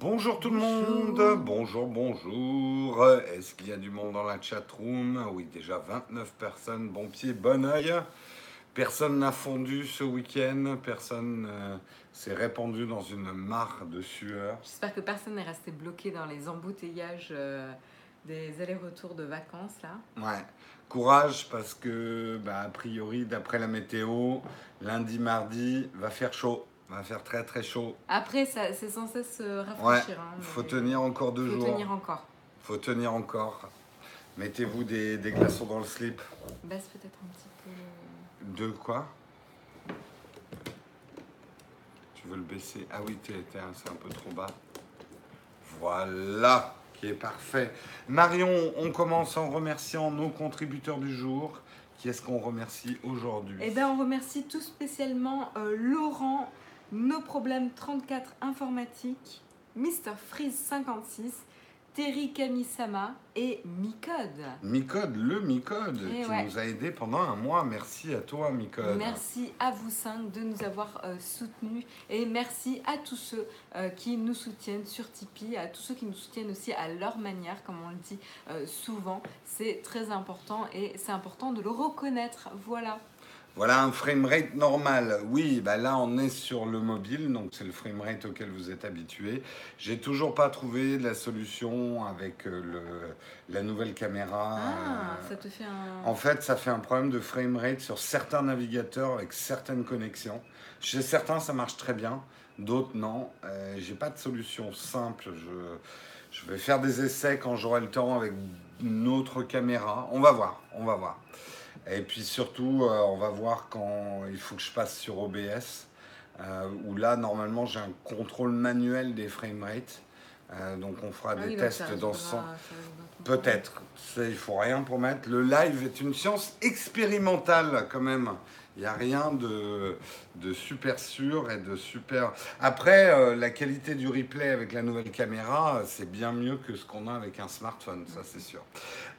Bonjour tout le monde, bonjour, bonjour. Est-ce qu'il y a du monde dans la chat room Oui, déjà 29 personnes, bon pied, bon oeil. Personne n'a fondu ce week-end, personne euh, s'est répandu dans une mare de sueur. J'espère que personne n'est resté bloqué dans les embouteillages euh, des allers-retours de vacances là. Ouais, courage parce que, bah, a priori, d'après la météo, lundi, mardi, va faire chaud. Va faire très très chaud. Après, ça- c'est censé se Ouais, rafraîchir. hein, faut tenir encore deux faut jours. tenir encore. Faut tenir encore. Mettez-vous des, des glaçons dans le slip. Baisse peut-être un petit peu. De quoi? Tu veux le baisser? Ah oui, t'es- t'es un- c'est un peu trop bas. Voilà, qui est parfait. Marion, on commence en remerciant nos contributeurs du jour. Qui est-ce qu'on remercie aujourd'hui? Eh bien, on remercie tout spécialement euh, Laurent, Nos Problèmes 34 Informatique, Mr. Freeze 56, Terry Kamisama et Micode. Micode, le Micode, Eh qui ouais. nous a aidés pendant un mois. Merci à toi, Micode. Merci à vous cinq de nous avoir euh, soutenus et merci à tous ceux euh, qui nous soutiennent sur Tipeee, à tous ceux qui nous soutiennent aussi à leur manière, comme on le dit euh, souvent. C'est très important et c'est important de le reconnaître. Voilà. Voilà un framerate normal. Oui, bah là on est sur le mobile, donc c'est le framerate auquel vous êtes habitué. J'ai toujours pas trouvé la solution avec euh, le, la nouvelle caméra. Ah, ça te fait un. En fait, ça fait un problème de framerate sur certains navigateurs avec certaines connexions. Chez certains, ça marche très bien, d'autres non. Euh, J'ai pas de solution simple. Je, je vais faire des essais quand j'aurai le temps avec une autre caméra. On va voir, on va voir. Et puis surtout, euh, on va voir quand il faut que je passe sur OBS, euh, où là, normalement, j'ai un contrôle manuel des framerates. Euh, donc on fera Ah des tests dans ce sens. Peut-être. Il faut rien promettre. Le live est une science expérimentale quand même. Il n'y a rien de, de super sûr et de super... Après, euh, la qualité du replay avec la nouvelle caméra, c'est bien mieux que ce qu'on a avec un smartphone, ça c'est sûr.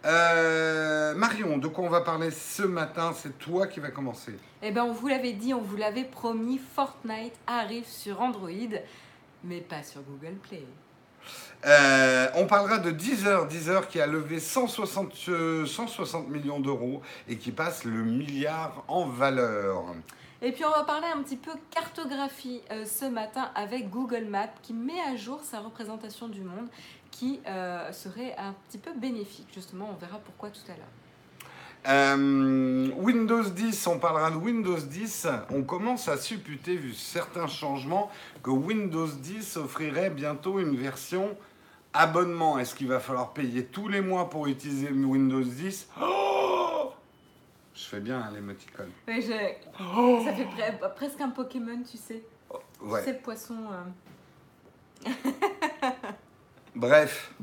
Euh, Marion, de quoi on va parler ce matin? C'est toi qui vas commencer. Eh bien, on vous l'avait dit, on vous l'avait promis, Fortnite arrive sur Android, mais pas sur Google Play. Euh, on parlera de Deezer, Deezer qui a levé 160, euh, 160 millions d'euros et qui passe le milliard en valeur. Et puis on va parler un petit peu cartographie euh, ce matin avec Google Maps qui met à jour sa représentation du monde qui euh, serait un petit peu bénéfique. Justement, on verra pourquoi tout à l'heure. Euh, Windows 10, on parlera de Windows 10. On commence à supputer, vu certains changements, que Windows 10 offrirait bientôt une version abonnement. Est-ce qu'il va falloir payer tous les mois pour utiliser Windows 10 Oh Je fais bien hein, l'émoticône. Oui, je- Ça fait pre- presque un Pokémon, tu sais. Ouais. Tu sais, poisson. euh. Bref,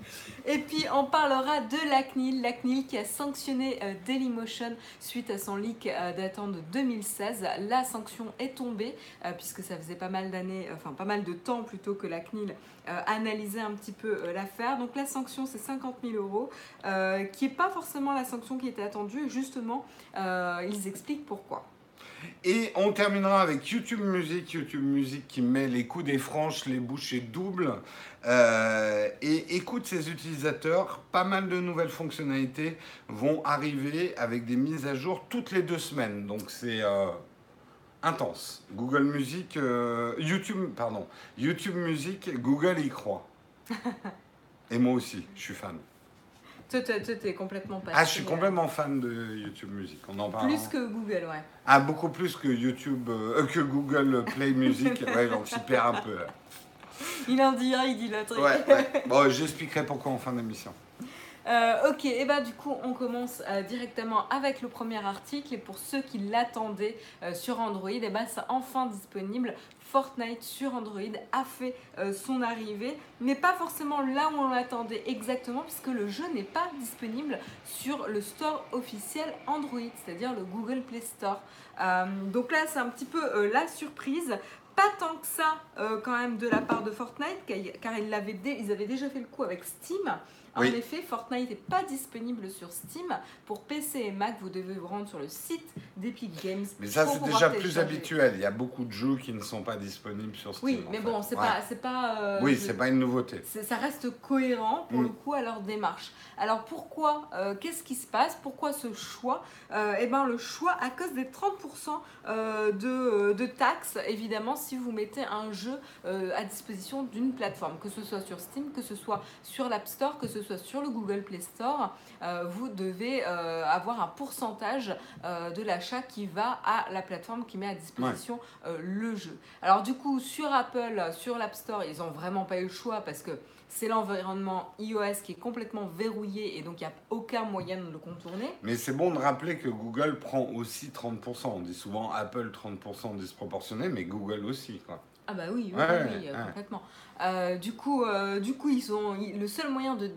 Et puis on parlera de la CNIL, la CNIL qui a sanctionné euh, Dailymotion suite à son leak euh, datant de 2016. La sanction est tombée euh, puisque ça faisait pas mal d'années, enfin pas mal de temps plutôt que la CNIL analysait un petit peu l'affaire. Donc la sanction c'est 50 000 euros, qui n'est pas forcément la sanction qui était attendue. Justement, ils expliquent pourquoi. Et on terminera avec YouTube Music, YouTube Music qui met les coups des franches, les bouchées doubles euh, et écoute ses utilisateurs. Pas mal de nouvelles fonctionnalités vont arriver avec des mises à jour toutes les deux semaines. Donc c'est euh, intense. Google Music, euh, YouTube, pardon, YouTube Music, Google y croit. Et moi aussi, je suis fan. Toi, t'es complètement passé. Ah, je suis euh, complètement fan de YouTube Music. On en parle. Plus que Google, ouais. Ah, beaucoup plus que YouTube, euh, que Google Play Music. Ouais, j'en s'y perd un peu là. Il en dit un, il dit l'autre. Ouais, ouais. Bon, j'expliquerai pourquoi en fin d'émission. Euh, ok, et bah du coup on commence euh, directement avec le premier article et pour ceux qui l'attendaient euh, sur Android, et bah c'est enfin disponible. Fortnite sur Android a fait son arrivée, mais pas forcément là où on l'attendait exactement, puisque le jeu n'est pas disponible sur le store officiel Android, c'est-à-dire le Google Play Store. Donc là c'est un petit peu la surprise pas tant que ça quand même de la part de Fortnite, car ils avaient déjà fait le coup avec Steam. En effet, Fortnite n'est pas disponible sur Steam. Pour PC et Mac, vous devez vous rendre sur le site d'Epic Games. Mais ça, c'est déjà plus habituel. Il y a beaucoup de jeux qui ne sont pas disponibles sur Steam. Oui, mais bon, c'est pas. pas euh, oui, c'est pas une nouveauté. Ça reste cohérent pour le mm. coup à leur démarche. Alors pourquoi euh, Qu'est-ce qui se passe? Pourquoi ce choix? Euh, Eh bien, le choix à cause des 30% de, de, taxes, évidemment, si vous mettez un jeu à disposition d'une plateforme, que ce soit sur Steam, que ce soit sur l'App Store, que ce soit sur le Google Play Store, euh, vous devez euh, avoir un pourcentage euh, de l'achat qui va à la plateforme qui met à disposition le jeu. Alors du coup, sur Apple, sur l'App Store, ils n'ont vraiment pas eu le choix parce que c'est l'environnement iOS qui est complètement verrouillé et donc il n'y a aucun moyen de le contourner. Mais c'est bon de rappeler que Google prend aussi 30%. On dit souvent Apple 30% disproportionné, mais Google aussi. Quoi. Ah bah oui, oui, oui, complètement. Euh, du, coup, euh, du coup, ils ont le seul moyen de,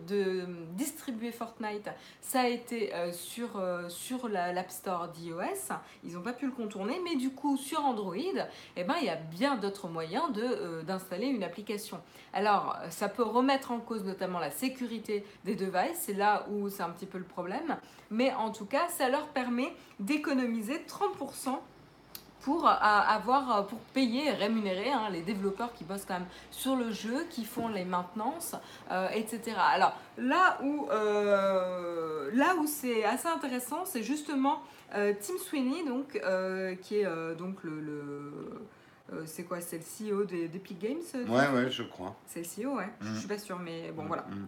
distribuer Fortnite, ça a été euh, sur, sur l'App Store d'iOS. Ils n'ont pas pu le contourner, mais du coup, sur Android, eh ben, il y a bien d'autres moyens d'installer une application. Alors, ça peut remettre en cause notamment la sécurité des devices, c'est là où c'est un petit peu le problème, mais en tout cas, ça leur permet d'économiser 30% pour euh, avoir euh, pour payer et rémunérer hein, les développeurs qui bossent quand même sur le jeu, qui font les maintenances, euh, etc. Alors là où là où c'est assez intéressant, c'est justement Tim Sweeney donc qui est donc le, c'est quoi C'est le CEO d'Epic Games Ouais, ouais, je crois. C'est le CEO, ouais. Je, je suis pas sûre, mais bon, voilà. Mm.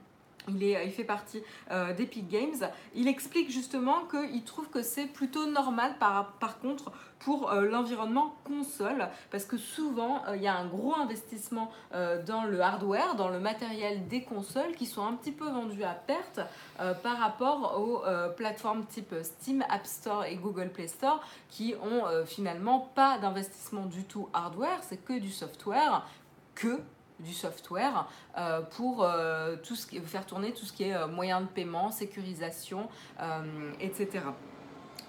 Il, est, il, fait partie euh, d'Epic Games. Il explique justement qu'il trouve que c'est plutôt normal par, contre pour euh, l'environnement console parce que souvent euh, il y a un gros investissement dans le hardware, dans le matériel des consoles qui sont un petit peu vendus à perte par rapport aux plateformes type Steam, App Store et Google Play Store qui ont finalement pas d'investissement du tout hardware, c'est que du software que du software euh, pour euh, tout ce qui, faire tourner tout ce qui est euh, moyen de paiement, sécurisation, etc.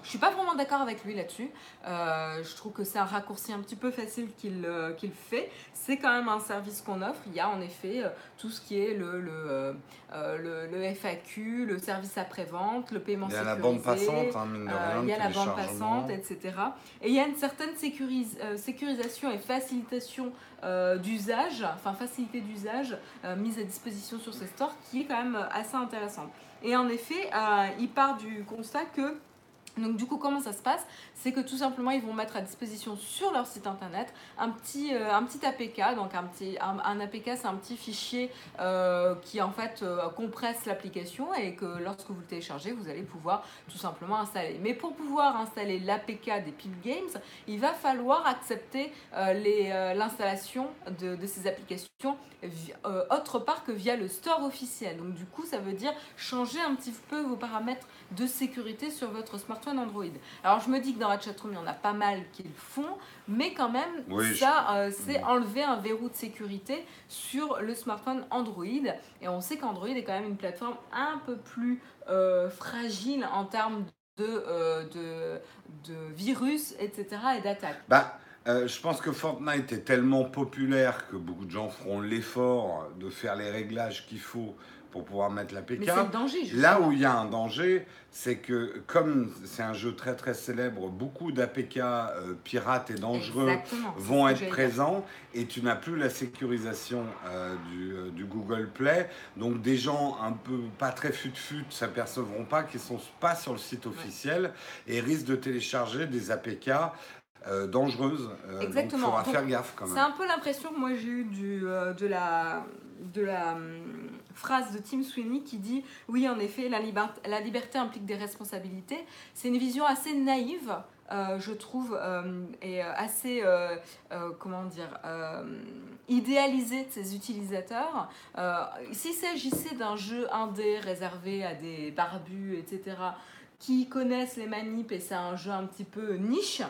Je suis pas vraiment d'accord avec lui là-dessus. Euh, je trouve que c'est un raccourci un petit peu facile qu'il euh, fait. C'est quand même un service qu'on offre. Il y a en effet euh, tout ce qui est le, le, le, FAQ, le service après-vente, le paiement sécurisé. Il y a la bande passante, hein, mine de rien, Il y a la bande passante, etc. Et il y a une certaine sécurisation et facilitation d'usage, enfin facilité d'usage mise à disposition sur ces stores qui est quand même assez intéressante. Et en effet, il part du constat que donc du coup, comment ça se passe? C'est que tout simplement, ils vont mettre à disposition sur leur site internet un petit, euh, APK. Donc un, petit, un, APK, c'est un petit fichier euh, qui en fait euh, compresse l'application et que lorsque vous le téléchargez, vous allez pouvoir tout simplement installer. Mais pour pouvoir installer l'APK des Pip Games, il va falloir accepter l'installation de, ces applications autre part que via le store officiel. Donc du coup, ça veut dire changer un petit peu vos paramètres de sécurité sur votre smartphone Android. Alors je me dis que dans la chatroom, il y en a pas mal qui le font, mais quand même, ça, euh, c'est enlever un verrou de sécurité sur le smartphone Android. Et on sait qu'Android est quand même une plateforme un peu plus euh, fragile en termes de, euh, de, de, virus, etc. et d'attaques. Bah. je pense que Fortnite est tellement populaire que beaucoup de gens feront l'effort de faire les réglages qu'il faut pour pouvoir mettre la PK. Là où il y a un danger, c'est que comme c'est un jeu très très célèbre, beaucoup d'APK euh, pirates et dangereux vont être présents et tu n'as plus la sécurisation euh, euh, du, Google Play. Donc des gens un peu pas très fut-fut s'apercevront pas qu'ils sont pas sur le site officiel et risquent de télécharger des APK dangereuses. Exactement. Donc, il faudra faire gaffe quand même. C'est un peu l'impression que moi j'ai eu du, de la, de la phrase de Tim Sweeney qui dit oui en effet la, la liberté implique des responsabilités. C'est une vision assez naïve. Euh, je trouve, euh, et euh, assez, comment dire, idéalisée de ses utilisateurs. S'il s'agissait d'un jeu indé réservé à des barbus, etc., qui connaissent les manips et c'est un jeu un petit peu niche,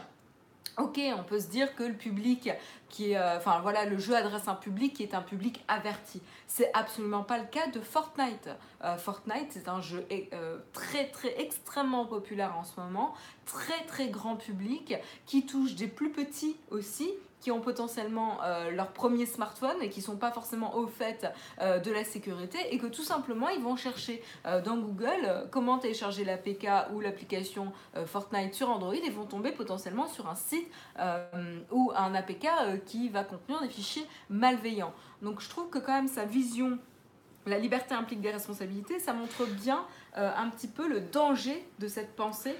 Ok, on peut se dire que le public qui euh, voilà, le jeu adresse un public qui est un public averti. C'est absolument pas le cas de Fortnite. Euh, Fortnite, c'est un jeu euh, très très extrêmement populaire en ce moment, très très grand public, qui touche des plus petits aussi, qui ont potentiellement euh, leur premier smartphone et qui sont pas forcément au fait euh, de la sécurité et que tout simplement ils vont chercher euh, dans Google comment télécharger l'APK ou l'application Fortnite sur Android et vont tomber potentiellement sur un site ou un APK qui va contenir des fichiers malveillants. Donc je trouve que quand même sa vision la liberté implique des responsabilités, ça montre bien un petit peu le danger de cette pensée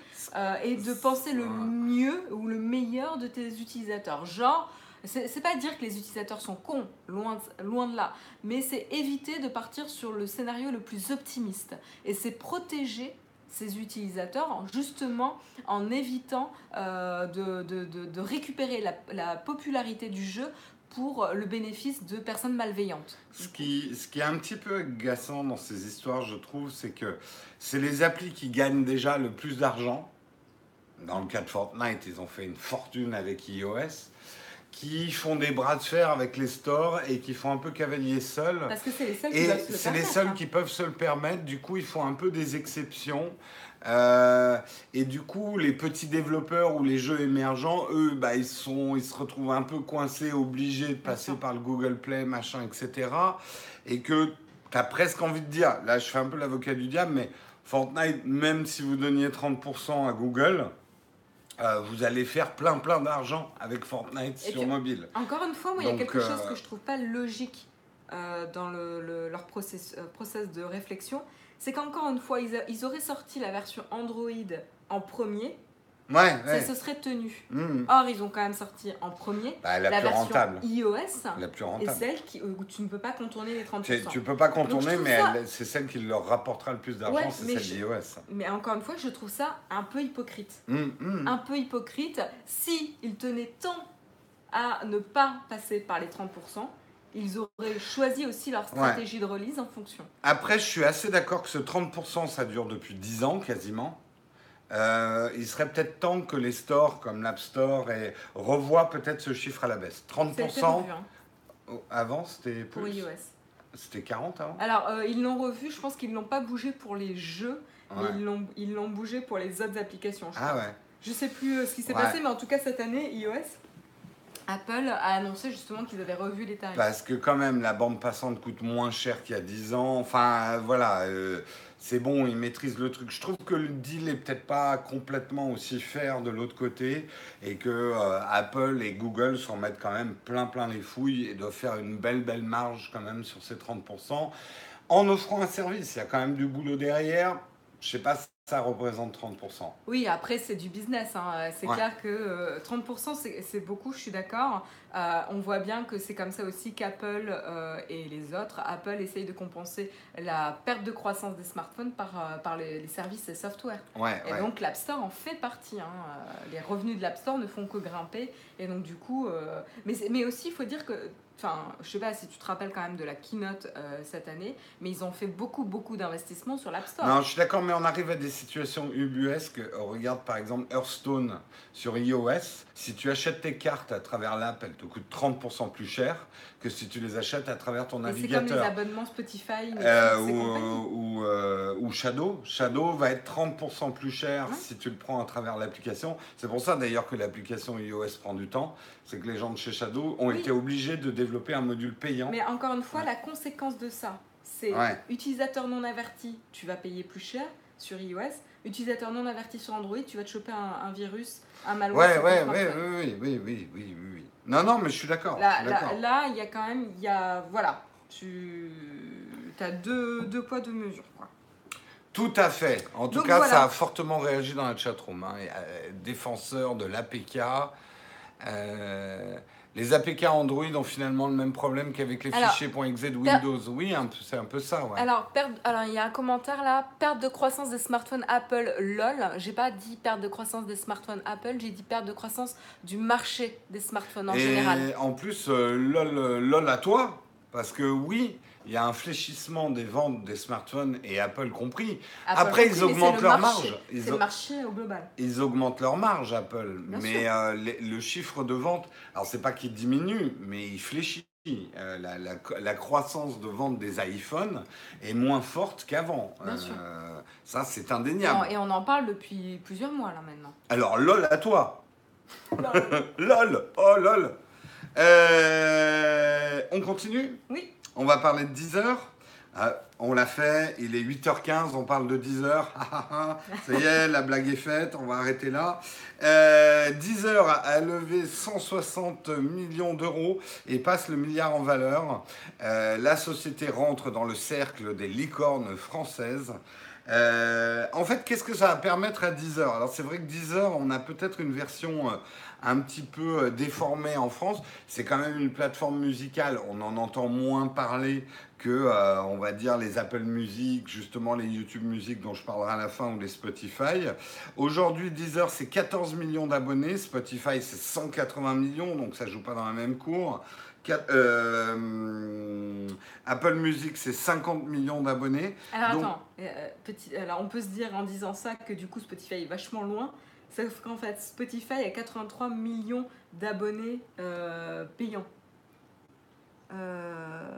et de penser le mieux ou le meilleur de tes utilisateurs. Genre, c'est pas dire que les utilisateurs sont cons, loin de, loin de là, mais c'est éviter de partir sur le scénario le plus optimiste. Et c'est protéger ces utilisateurs justement en évitant euh, de, de, de, récupérer la, la, popularité du jeu pour le bénéfice de personnes malveillantes. Ce qui, ce qui est un petit peu agaçant dans ces histoires, je trouve, c'est que c'est les applis qui gagnent déjà le plus d'argent. Dans le cas de Fortnite, ils ont fait une fortune avec iOS qui font des bras de fer avec les stores et qui font un peu cavalier seul. Parce que c'est les seuls qui peuvent se le C'est les seuls hein. qui peuvent se le permettre. Du coup, ils font un peu des exceptions. Euh, et du coup, les petits développeurs ou les jeux émergents, eux, bah, ils, sont, ils se retrouvent un peu coincés, obligés de passer par le Google Play, machin, etc. Et que tu as presque envie de dire, là je fais un peu l'avocat du diable, mais Fortnite, même si vous donniez 30% à Google, euh, vous allez faire plein plein d'argent avec Fortnite sur mobile. Encore une fois, moi, il y a quelque chose euh, que je trouve pas logique euh, dans le, leur process, process, de réflexion. C'est qu'encore une fois, ils, ils, auraient sorti la version Android en premier Ouais, ça se serait tenu. Hmm. Or, ils ont quand même sorti en premier bah, la, version rentable. iOS la plus rentable. et celle qui, où tu ne peux pas contourner les 30%. Tu, ne peux pas contourner, mais c'est celle qui leur rapportera le plus d'argent, c'est celle d'iOS. Mais encore une fois, je trouve ça un peu hypocrite. Hmm, hmm. Un peu hypocrite. Si ils tenaient tant à ne pas passer par les 30%, ils auraient choisi aussi leur stratégie de release en fonction. Après, je suis assez d'accord que ce 30%, ça dure depuis 10 ans quasiment. Euh, il serait peut-être temps que les stores comme l'App Store et revoient peut-être ce chiffre à la baisse. 30% hein. avant, c'était plus? Pour iOS. C'était 40 avant? Alors, euh, ils l'ont revu, je pense qu'ils ne l'ont pas bougé pour les jeux, mais ils l'ont bougé pour les autres applications. Je ah ouais. Je sais plus euh, ce qui s'est passé, mais en tout cas, cette année, iOS, Apple a annoncé justement qu'ils avaient revu les tarifs. Parce que quand même, la bande passante coûte moins cher qu'il y a 10 ans. Enfin, voilà c'est bon, ils maîtrisent le truc. Je trouve que le deal est peut-être pas complètement aussi fair de l'autre côté et que euh, Apple et Google s'en mettent quand même plein plein les fouilles et doivent faire une belle belle marge quand même sur ces 30% en offrant un service. Il y a quand même du boulot derrière. Je sais pas ça représente 30%. Oui, après, c'est du business. Hein. C'est clair que 30%, euh, c'est beaucoup, je suis d'accord. Euh, on voit bien que c'est comme ça aussi qu'Apple euh, et les autres, Apple essaye de compenser la perte de croissance des smartphones par, par les, services et software. et donc, l'App Store en fait partie. Hein. Les revenus de l'App Store ne font que grimper. Et donc, du coup, mais, mais aussi, il faut dire que Enfin, je sais pas si tu te rappelles quand même de la keynote euh, cette année, mais ils ont fait beaucoup, beaucoup d'investissements sur l'App Store. Non, je suis d'accord, mais on arrive à des situations ubuesques. regarde par exemple Hearthstone sur iOS. Si tu achètes tes cartes à travers l'app, elles te coûtent 30% plus cher que si tu les achètes à travers ton navigateur. C'est comme les abonnements Spotify euh, ou, euh, ou, Shadow. Shadow va être 30% plus cher si tu le prends à travers l'application. C'est pour ça d'ailleurs que l'application iOS prend du temps. C'est que les gens de chez Shadow ont été obligés de développer un module payant. Mais encore une fois, la conséquence de ça, c'est utilisateur non averti, tu vas payer plus cher sur iOS. Utilisateur non averti sur Android, tu vas te choper un, virus, un malware. Ouais, ouais, ouais, oui, oui, oui, oui, oui, Non, non, mais je suis d'accord. Là, là, il y a quand même, il y a, voilà, tu as deux, deux poids, deux mesures. Tout à fait. En tout cas, ça a fortement réagi dans la chatroom. Hein. Euh, défenseur de l'APK. Euh, les APK Android ont finalement le même problème qu'avec les fichiers.exe de Windows. Oui, c'est un peu ça. Ouais. Alors, alors, il y a un commentaire là perte de croissance des smartphones Apple, lol. J'ai pas dit perte de croissance des smartphones Apple, j'ai dit perte de croissance du marché des smartphones en Et général. En plus, euh, lol, euh, lol à toi, parce que oui, il y a un fléchissement des ventes des smartphones et Apple compris. Après, ils augmentent leur marge. C'est le marché au global. Ils augmentent leur marge, Apple. mais euh, le chiffre de vente, alors c'est pas qu'il diminue, mais il fléchit. Euh, la, croissance de vente des iPhones est moins forte qu'avant. Euh, ça, c'est indéniable. et on en parle depuis plusieurs mois là maintenant. Alors, lol à toi. lol. Oh lol. On continue? Oui. On va parler de 10 heures. Ah, on l'a fait, il est 8h15, on parle de 10 heures. Ça y est, la blague est faite, on va arrêter là. Euh, 10 heures a levé 160 millions d'euros et passe le milliard en valeur. Euh, la société rentre dans le cercle des licornes françaises. Euh, en fait, qu'est-ce que ça va permettre à Deezer Alors, c'est vrai que Deezer, on a peut-être une version euh, un petit peu euh, déformée en France. C'est quand même une plateforme musicale. On en entend moins parler que, euh, on va dire, les Apple Music, justement les YouTube Music dont je parlerai à la fin ou les Spotify. Aujourd'hui, Deezer, c'est 14 millions d'abonnés. Spotify, c'est 180 millions, donc ça joue pas dans la même cour. Euh, Apple Music, c'est 50 millions d'abonnés. Alors Donc- attends, euh, petit, alors on peut se dire en disant ça que du coup Spotify est vachement loin, sauf qu'en fait Spotify a 83 millions d'abonnés euh, payants. Euh,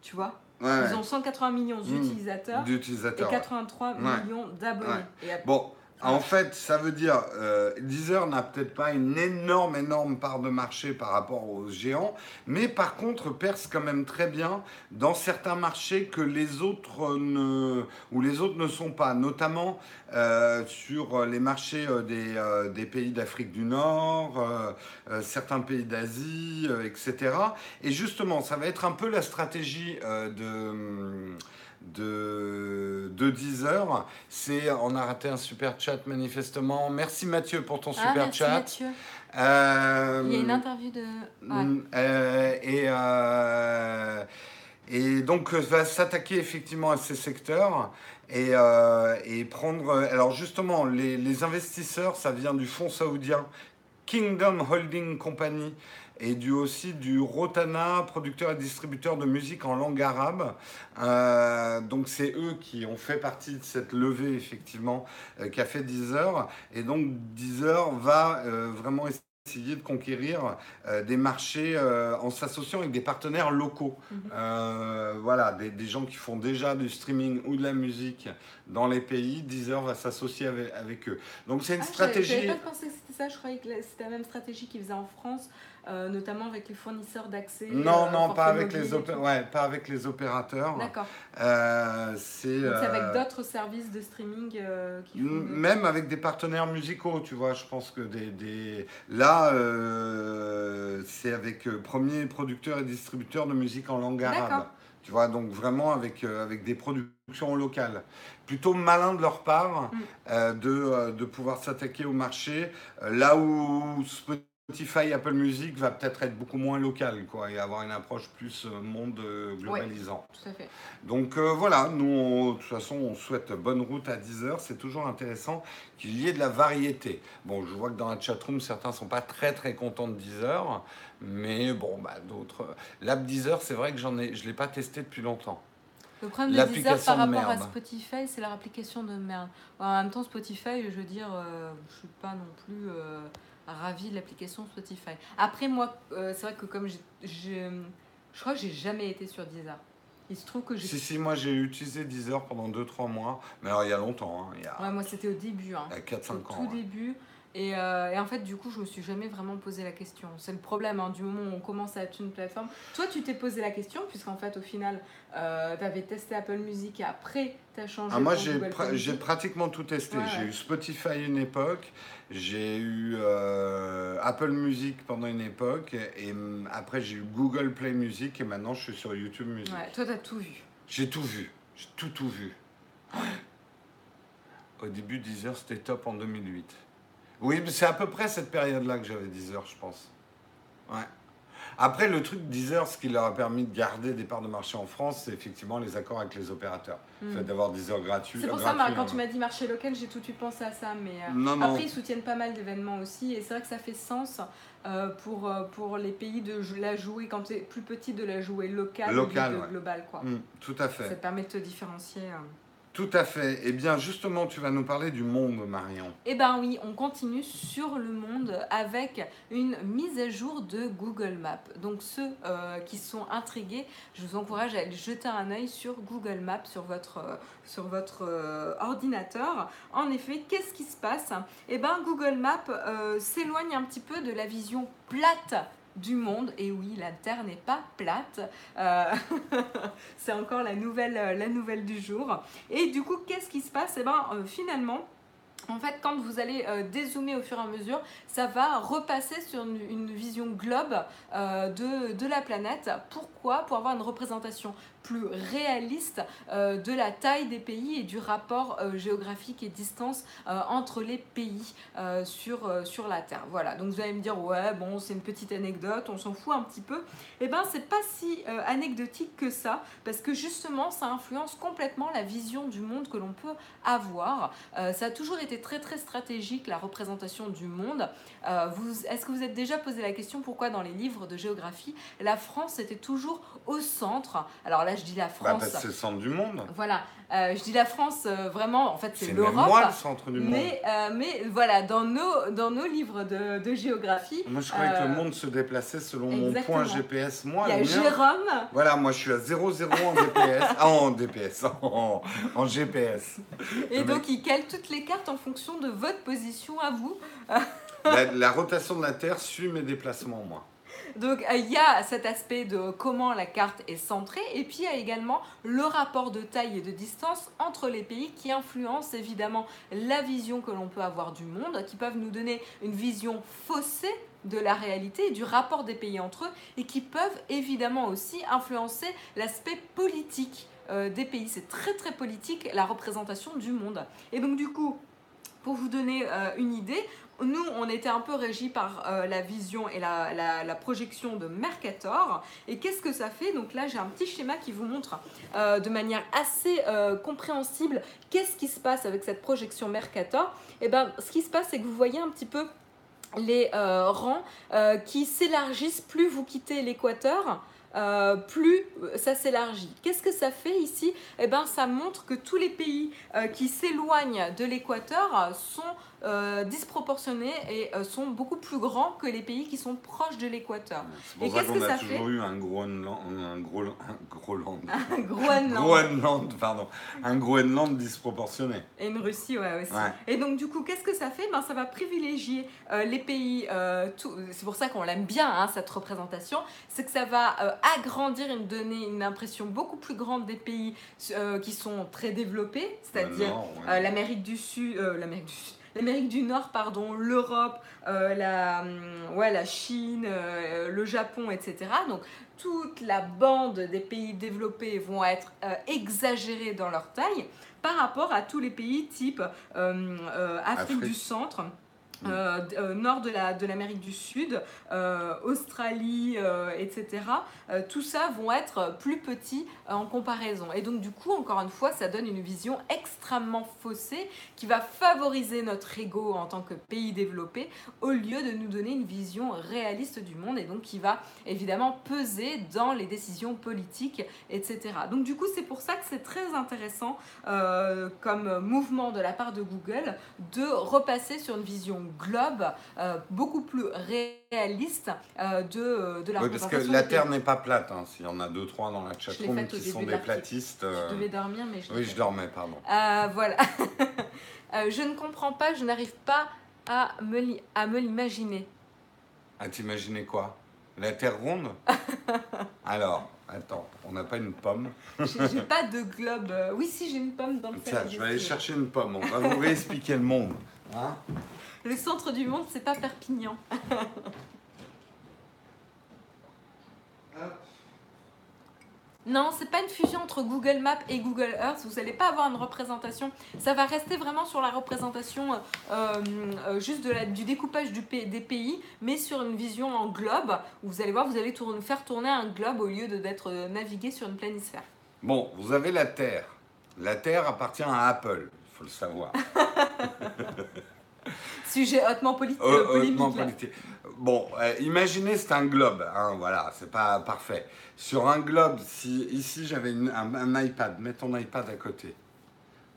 tu vois? Ouais, ouais. Ils ont 180 millions Mmh. d'utilisateurs et d'utilisateurs. ouais. 83 Ouais. millions d'abonnés. Bon, en fait, ça veut dire, euh, Deezer n'a peut-être pas une énorme, énorme part de marché par rapport aux géants, mais par contre perce quand même très bien dans certains marchés que les autres ne, ou les autres ne sont pas, notamment euh, sur les marchés euh, des, euh, des pays d'Afrique du Nord, certains pays d'Asie, etc. Et justement, ça va être un peu la stratégie euh, de de, de Deezer. C'est, on a raté un super chat manifestement. Merci Mathieu pour ton Ah, super merci chat. Mathieu. Euh, Il y a une interview de. Ouais. Mm, euh, et, euh, et donc euh, va s'attaquer effectivement à ces secteurs et, et prendre. Alors justement, les, les investisseurs, ça vient du fonds saoudien Kingdom Holding Company et du, aussi du Rotana, producteur et distributeur de musique en langue arabe. Euh, donc c'est eux qui ont fait partie de cette levée effectivement euh, qu'a fait Deezer. Et donc Deezer va euh, vraiment essayer de conquérir euh, des marchés en s'associant avec des partenaires locaux. Mhm. Voilà, des, des gens qui font déjà du streaming ou de la musique dans les pays. Deezer va s'associer avec, avec eux. Donc c'est une Ah, stratégie. J'avais pas pensé que c'était ça, je croyais que c'était la même stratégie qu'ils faisaient en France, euh, notamment avec les fournisseurs d'accès. Non, euh, non, pas avec, les ouais, pas avec les opérateurs. D'accord. Euh, c'est avec d'autres services de streaming qui font. même avec des partenaires musicaux, tu vois. Je pense que des, des... là, c'est avec premier producteur et distributeur de musique en langue arabe. Tu vois, donc vraiment avec, avec des productions locales. Plutôt malin de leur part Mm. de, de pouvoir s'attaquer au marché, là où Spotify, Apple Music va peut-être être beaucoup moins local, quoi, et avoir une approche plus euh, monde euh, globalisant. Tout à fait. Donc euh, voilà, nous, on- de toute façon, on souhaite bonne route à 10 heures. C'est toujours intéressant qu'il y ait de la variété. Bon, je vois que dans la chatroom, certains sont pas très très contents de 10 heures, mais bon, bah, d'autres. L'app 10 heures, c'est vrai que j'en ai, je l'ai pas testé depuis longtemps. Le problème de Deezer par de rapport à. Spotify, c'est leur application de merde. En même temps, Spotify, je veux dire, je suis pas non plus euh, ravie de l'application Spotify. Après, moi, euh, c'est vrai que comme j'ai, j'ai- je crois que j'ai jamais été sur Deezer. Il se trouve que j'ai. Si si, moi j'ai utilisé 10 heures pendant 2-3 mois, mais alors il y a longtemps, hein, il y a, Ouais, moi, c'était au début. Hein. il y a 4-5 au ans. tout ouais. début. Et, euh, et en fait, du coup, je me suis jamais vraiment posé la question. C'est le problème, hein, du moment où on commence à être une plateforme. Toi, tu t'es posé la question, puisqu'en fait, au final, euh, tu avais testé Apple Music et après, tu as changé. Ah, moi, j'ai pra- pratiquement tout testé. Ouais, J'ai ouais. eu Spotify une époque, j'ai eu euh, Apple Music pendant une époque, et hum, après j'ai eu Google Play Music, et maintenant je suis sur YouTube Music. Ouais, toi, tu as tout vu. J'ai tout vu, j'ai tout tout vu. Au début, Deezer, c'était top en 2008. Oui, mais c'est à peu près cette période-là que j'avais Deezer, je pense. Ouais. Après, le truc Deezer, ce qui leur a permis de garder des parts de marché en France, c'est effectivement les accords avec les opérateurs. Le Mm. fait d'avoir Deezer gratuit. C'est pour ça, quand hein. tu m'as dit marché local, j'ai tout de suite pensé à ça. Mais euh, Non, non. après, ils soutiennent pas mal d'événements aussi. Et c'est vrai que ça fait sens euh, pour, euh, pour les pays de la jouer, quand tu es plus petit, de la jouer locale lieu de ouais. globale. Quoi. Mm, tout à Ça fait. te permet de te différencier. Tout à fait. Eh bien, justement, tu vas nous parler du monde, Marion. Eh ben oui, on continue sur le monde avec une mise à jour de Google Maps. Donc ceux euh, qui sont intrigués, je vous encourage à aller jeter un œil sur Google Maps sur votre, euh, euh, ordinateur. En effet, qu'est-ce qui se passe? Eh ben Google Maps s'éloigne un petit peu de la vision plate du monde. Et oui, la Terre n'est pas plate. Euh, c'est encore la nouvelle, la nouvelle du jour. Et du coup, qu'est-ce qui se passe? Eh bien, finalement, en fait, quand vous allez euh, dézoomer au fur et à mesure, ça va repasser sur une, vision globe euh, de, de, la planète. Pourquoi? Pour avoir une représentation plus réaliste euh, de la taille des pays et du rapport géographique et distance entre les pays sur, sur la Terre. Voilà, donc vous allez me dire, ouais, bon, c'est une petite anecdote, on s'en fout un petit peu. Eh bien, c'est pas si anecdotique que ça, parce que justement, ça influence complètement la vision du monde que l'on peut avoir. ça a toujours été très, très stratégique, la représentation du monde. Est-ce que vous êtes déjà posé la question pourquoi dans les livres de géographie, la France était toujours au centre? Alors là, je dis la bah, France. c'est le centre du monde. Voilà, euh, je dis la France euh, vraiment, en fait, c'est l'Europe. C'est moi le centre du monde. Mais, euh, mais voilà, dans nos, dans nos livres de, de géographie. Moi, je croyais que le monde se déplaçait selon mon point GPS. Moi, Il y a Jérôme. Voilà, moi, je suis à 0,0 en DPS. ah, en DPS, en, en GPS. Et donc, il cale toutes les cartes en fonction de votre position à vous. la, la rotation de la Terre suit mes déplacements, moi. Donc euh, il y a cet aspect de comment la carte est centrée et puis il y a également le rapport de taille et de distance entre les pays qui influence évidemment la vision que l'on peut avoir du monde, qui peuvent nous donner une vision faussée de la réalité et du rapport des pays entre eux et qui peuvent évidemment aussi influencer l'aspect politique euh, des pays. C'est très très politique la représentation du monde. Et donc du coup, pour vous donner euh, une idée, nous, on était un peu régis par euh, la vision et la, projection de Mercator. Et qu'est-ce que ça fait? Donc là, j'ai un petit schéma qui vous montre euh, de manière assez euh, compréhensible qu'est-ce qui se passe avec cette projection Mercator. Et eh bien, ce qui se passe, c'est que vous voyez un petit peu les rangs qui s'élargissent plus vous quittez l'équateur. plus ça s'élargit. Qu'est-ce que ça fait ici? Eh bien, ça montre que tous les pays qui s'éloignent de l'équateur sont euh, disproportionnés et euh, sont beaucoup plus grands que les pays qui sont proches de l'équateur. et qu'est-ce que ça a toujours eu un Groenland, un gros, un Groenland. un Groenland. Groenland, pardon, un Groenland disproportionné. Et une Russie, ouais aussi. Et donc du coup, qu'est-ce que ça fait? Ben ça va privilégier euh, les pays. c'est pour ça qu'on l'aime bien hein, cette représentation. C'est que ça va agrandir et donner une impression beaucoup plus grande des pays qui sont très développés, c'est-à-dire l'Amérique du Sud, l'Amérique du Sud l'Amérique du Nord, pardon, l'Europe, euh, la, hum, ouais, la Chine, euh, le Japon, etc. Donc toute la bande des pays développés vont être euh, exagérés dans leur taille par rapport à tous les pays type Afrique, du Centre. Euh, euh, nord de l'Amérique la, de du Sud, euh, Australie, etc. tout ça vont être plus petits en comparaison. Et donc du coup, encore une fois, ça donne une vision extrêmement faussée qui va favoriser notre ego en tant que pays développé au lieu de nous donner une vision réaliste du monde et donc qui va évidemment peser dans les décisions politiques, etc. Donc du coup, c'est pour ça que c'est très intéressant comme mouvement de la part de Google de repasser sur une vision globe euh, beaucoup plus réaliste euh, de, euh, de la oui, parce que la Terre n'est pas plate. Hein. S'il y en a deux, trois dans la chatroom qui sont des platistes. Je devais dormir, mais je Oui, je dormais, pardon. voilà. je ne comprends pas, je n'arrive pas à me, à me l'imaginer. À t'imaginer quoi? La Terre ronde? Alors, attends, on n'a pas une pomme? J'ai pas de globe. Oui, si, j'ai une pomme dans le Tiens, je vais aller chercher une pomme. On va vous réexpliquer le monde. Hein le centre du monde, c'est pas Perpignan. Non, c'est pas une fusion entre Google Maps et Google Earth. Vous n'allez pas avoir une représentation. Ça va rester vraiment sur la représentation euh, euh, juste de la, du découpage du, des pays, mais sur une vision en globe. Vous allez voir, vous allez faire tourner un globe au lieu d'être navigué sur une planisphère. Bon, vous avez la Terre. La Terre appartient à Apple, faut le savoir. Sujet hautement politique. hautement politique. Bon, euh, imaginez c'est un globe, hein, voilà, c'est pas parfait. Sur un globe, si ici j'avais un, iPad, mets ton iPad à côté.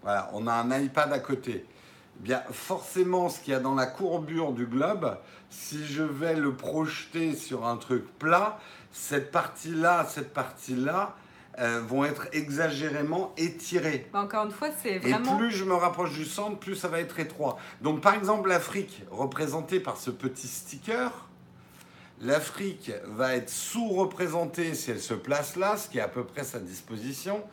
Voilà, on a un iPad à côté. Eh bien, forcément, ce qu'il y a dans la courbure du globe, si je vais le projeter sur un truc plat, cette partie-là, cette partie-là, euh, vont être exagérément étirés. Bah, encore une fois, c'est vraiment... Et plus je me rapproche du centre, plus ça va être étroit. Donc par exemple l'Afrique, représentée par ce petit sticker, l'Afrique va être sous-représentée si elle se place là, ce qui est à peu près sa disposition.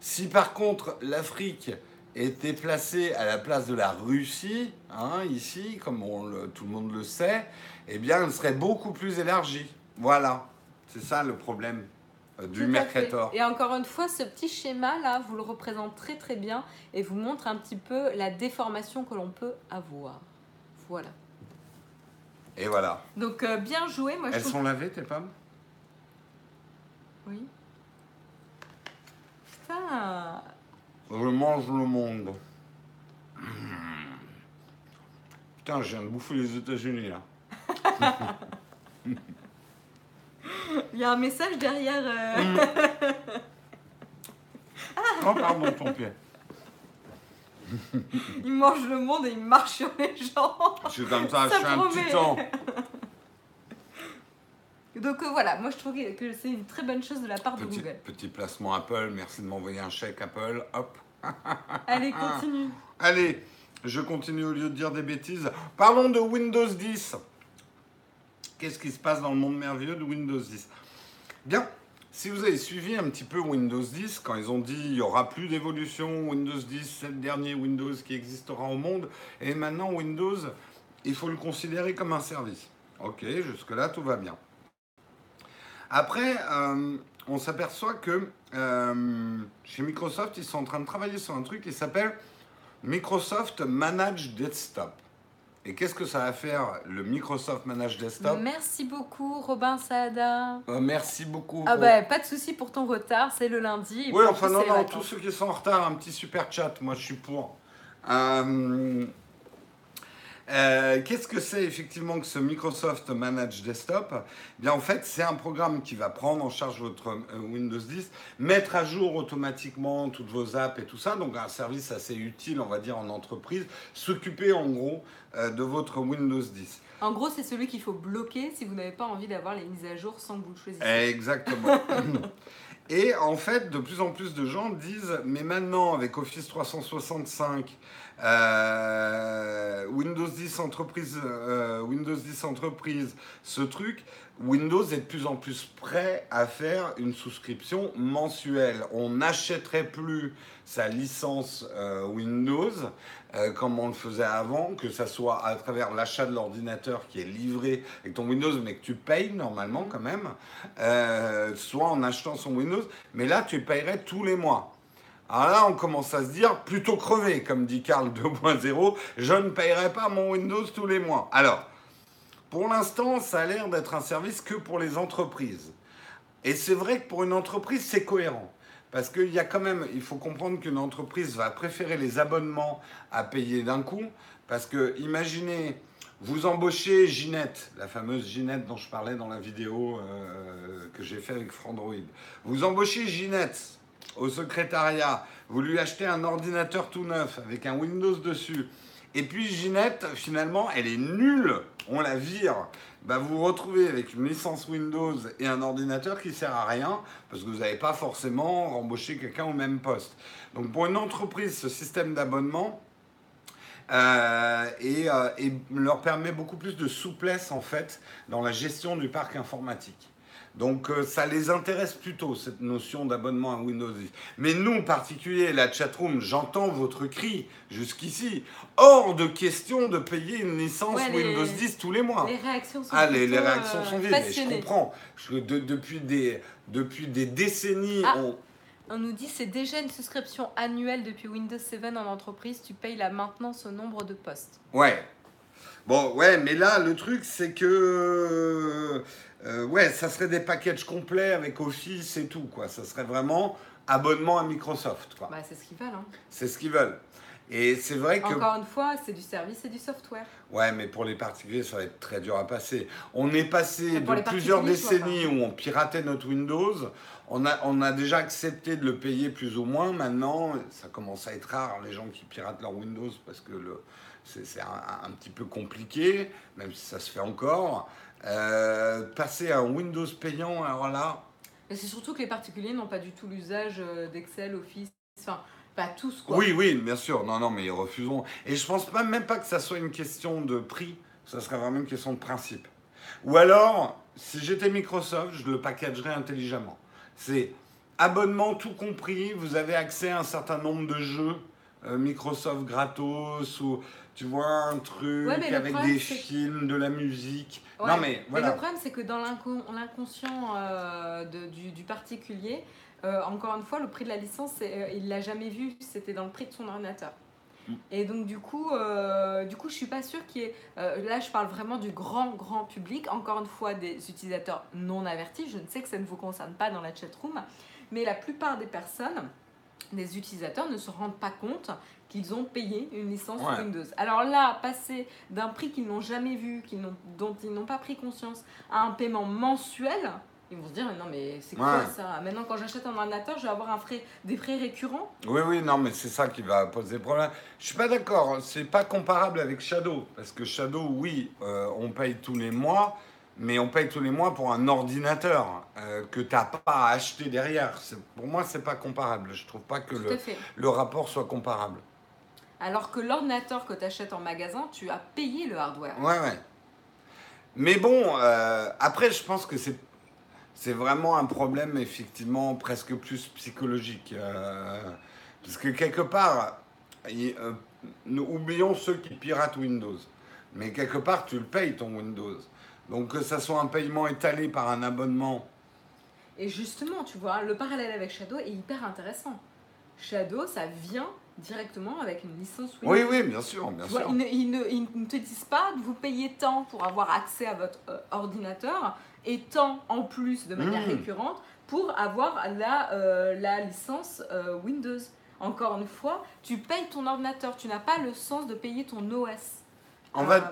Si par contre l'Afrique était placée à la place de la Russie, hein, ici, comme tout le monde le sait, eh bien, elle serait beaucoup plus élargie. Voilà, c'est ça le problème du Mercator. Et encore une fois, ce petit schéma-là vous le représente très très bien et vous montre un petit peu la déformation que l'on peut avoir. Voilà. Et voilà. Donc euh, bien joué. Moi, Elles sont lavées tes pommes? Oui. Putain. Je mange le monde. Putain, je viens de bouffer les États-Unis là. Il y a un message derrière. Euh. Mm. oh, pardon, ton pied. il mange le monde et il marche sur les gens. Je suis comme ça, je suis un titan. Donc euh, voilà, moi je trouve que c'est une très bonne chose de la part de Google. Petit placement Apple, merci de m'envoyer un chèque Apple, hop. Allez, continue. Allez, je continue au lieu de dire des bêtises. Parlons de Windows 10. Qu'est-ce qui se passe dans le monde merveilleux de Windows 10 Bien, si vous avez suivi un petit peu Windows 10, quand ils ont dit il n'y aura plus d'évolution, Windows 10, c'est le dernier Windows qui existera au monde, et maintenant Windows, il faut le considérer comme un service. Ok, jusque-là, tout va bien. Après, euh, on s'aperçoit que euh, chez Microsoft, ils sont en train de travailler sur un truc qui s'appelle Microsoft Manage Desktop. Et qu'est-ce que ça va faire le Microsoft Manage Desktop Merci beaucoup Robin Saada. Euh, merci beaucoup. Ah bah pas de souci pour ton retard, c'est le lundi. Oui, enfin non, non, tous ceux qui sont en retard, un petit super chat, moi je suis pour. Euh, euh, qu'est-ce que c'est effectivement que ce Microsoft Manage Desktop? Eh Bien en fait, c'est un programme qui va prendre en charge votre euh, Windows 10, mettre à jour automatiquement toutes vos apps et tout ça, donc un service assez utile, on va dire, en entreprise, s'occuper en gros de votre Windows 10. En gros, c'est celui qu'il faut bloquer si vous n'avez pas envie d'avoir les mises à jour sans que vous le choisissiez. Exactement. Et en fait, de plus en plus de gens disent, mais maintenant avec Office 365, euh, Windows 10 entreprise, euh, Windows 10 entreprise, ce truc, Windows est de plus en plus prêt à faire une souscription mensuelle. On n'achèterait plus sa licence euh, Windows comme on le faisait avant, que ça soit à travers l'achat de l'ordinateur qui est livré avec ton Windows, mais que tu payes normalement quand même, soit en achetant son Windows, mais là tu payerais tous les mois. Alors là, on commence à se dire, plutôt crevé, comme dit Carl 2.0, je ne payerai pas mon Windows tous les mois. Alors, pour l'instant, ça a l'air d'être un service que pour les entreprises. Et c'est vrai que pour une entreprise, c'est cohérent. Parce qu'il y a quand même, il faut comprendre qu'une entreprise va préférer les abonnements à payer d'un coup. Parce que, imaginez, vous embauchez Ginette, la fameuse Ginette dont je parlais dans la vidéo euh, que j'ai fait avec Frandroid. Vous embauchez Ginette, au secrétariat, vous lui achetez un ordinateur tout neuf avec un Windows dessus, et puis Ginette, finalement, elle est nulle, on la vire. Bah, vous vous retrouvez avec une licence Windows et un ordinateur qui sert à rien parce que vous n'avez pas forcément embauché quelqu'un au même poste. Donc pour une entreprise, ce système d'abonnement euh, euh, leur permet beaucoup plus de souplesse en fait dans la gestion du parc informatique. Donc euh, ça les intéresse plutôt, cette notion d'abonnement à Windows 10. Mais nous, en particulier, la chatroom, j'entends votre cri jusqu'ici. Hors de question de payer une licence Windows 10 tous les mois. Les réactions sont ah, les, réactions sont vives. Je comprends. depuis, des, depuis des décennies, ah, on... on... nous dit c'est déjà une souscription annuelle depuis Windows 7 en entreprise. Tu payes la maintenance au nombre de postes. Ouais. Bon, ouais, mais là, le truc, c'est que euh, ouais, ça serait des packages complets avec Office et tout, quoi. Ça serait vraiment abonnement à Microsoft, quoi. Bah, c'est ce qu'ils veulent, hein. C'est ce qu'ils veulent. Et c'est vrai que. Encore une fois, c'est du service et du software. Ouais, mais pour les particuliers, ça va être très dur à passer. On est passé de plusieurs décennies où on piratait notre Windows. On a, on a déjà accepté de le payer plus ou moins. Maintenant, ça commence à être rare, les gens qui piratent leur Windows, parce que c'est un, un, petit peu compliqué, même si ça se fait encore. Euh, passer à un Windows payant, alors là. Mais c'est surtout que les particuliers n'ont pas du tout l'usage euh, d'Excel, Office, enfin, pas tous quoi. Oui, oui, bien sûr. Non, non, mais ils refuseront. Et je pense pas, même pas que ça soit une question de prix, ça serait vraiment une question de principe. Ou alors, si j'étais Microsoft, je le packagerais intelligemment. C'est abonnement tout compris, vous avez accès à un certain nombre de jeux euh, Microsoft gratos ou tu vois un truc avec des films, de la musique. Non mais voilà. Mais le problème c'est que dans l'inconscient euh, du, particulier, euh, encore une fois, le prix de la licence, il l'a jamais vu, c'était dans le prix de son ordinateur. Mm. Et donc du coup, du coup, je suis pas sûre qu'il y ait. là, je parle vraiment du grand grand public. Encore une fois, des utilisateurs non avertis. Je ne sais que ça ne vous concerne pas dans la chat room, mais la plupart des personnes, des utilisateurs, ne se rendent pas compte qu'ils ont payé une licence Windows. Alors là, passer d'un prix qu'ils n'ont jamais vu, qu'ils dont ils n'ont pas pris conscience, à un paiement mensuel, ils vont se dire non mais c'est quoi ça? Maintenant quand j'achète un ordinateur, je vais avoir un frais, des frais récurrents? Oui oui non mais c'est ça qui va poser problème. Je suis pas d'accord, c'est pas comparable avec Shadow parce que Shadow oui euh, on paye tous les mois, mais on paye tous les mois pour un ordinateur euh, que tu n'as pas à acheter derrière. Pour moi, c'est pas comparable. Je trouve pas que le, le, rapport soit comparable. Alors que l'ordinateur que tu achètes en magasin, tu as payé le hardware. Ouais, ouais. Mais bon, euh, après, je pense que c'est, c'est vraiment un problème, effectivement, presque plus psychologique. Euh, parce que quelque part, nous oublions ceux qui piratent Windows. Mais quelque part, tu le payes ton Windows. Donc que ça soit un paiement étalé par un abonnement. Et justement, tu vois, le parallèle avec Shadow est hyper intéressant. Shadow, ça vient directement avec une licence Windows. Oui, oui, bien sûr, bien sûr. ils, ne, te disent pas de vous payer tant pour avoir accès à votre euh, ordinateur et tant en plus de manière hmm. récurrente pour avoir la, euh, la licence euh, Windows. Encore une fois, tu payes ton ordinateur, tu n'as pas le sens de payer ton OS. En fait,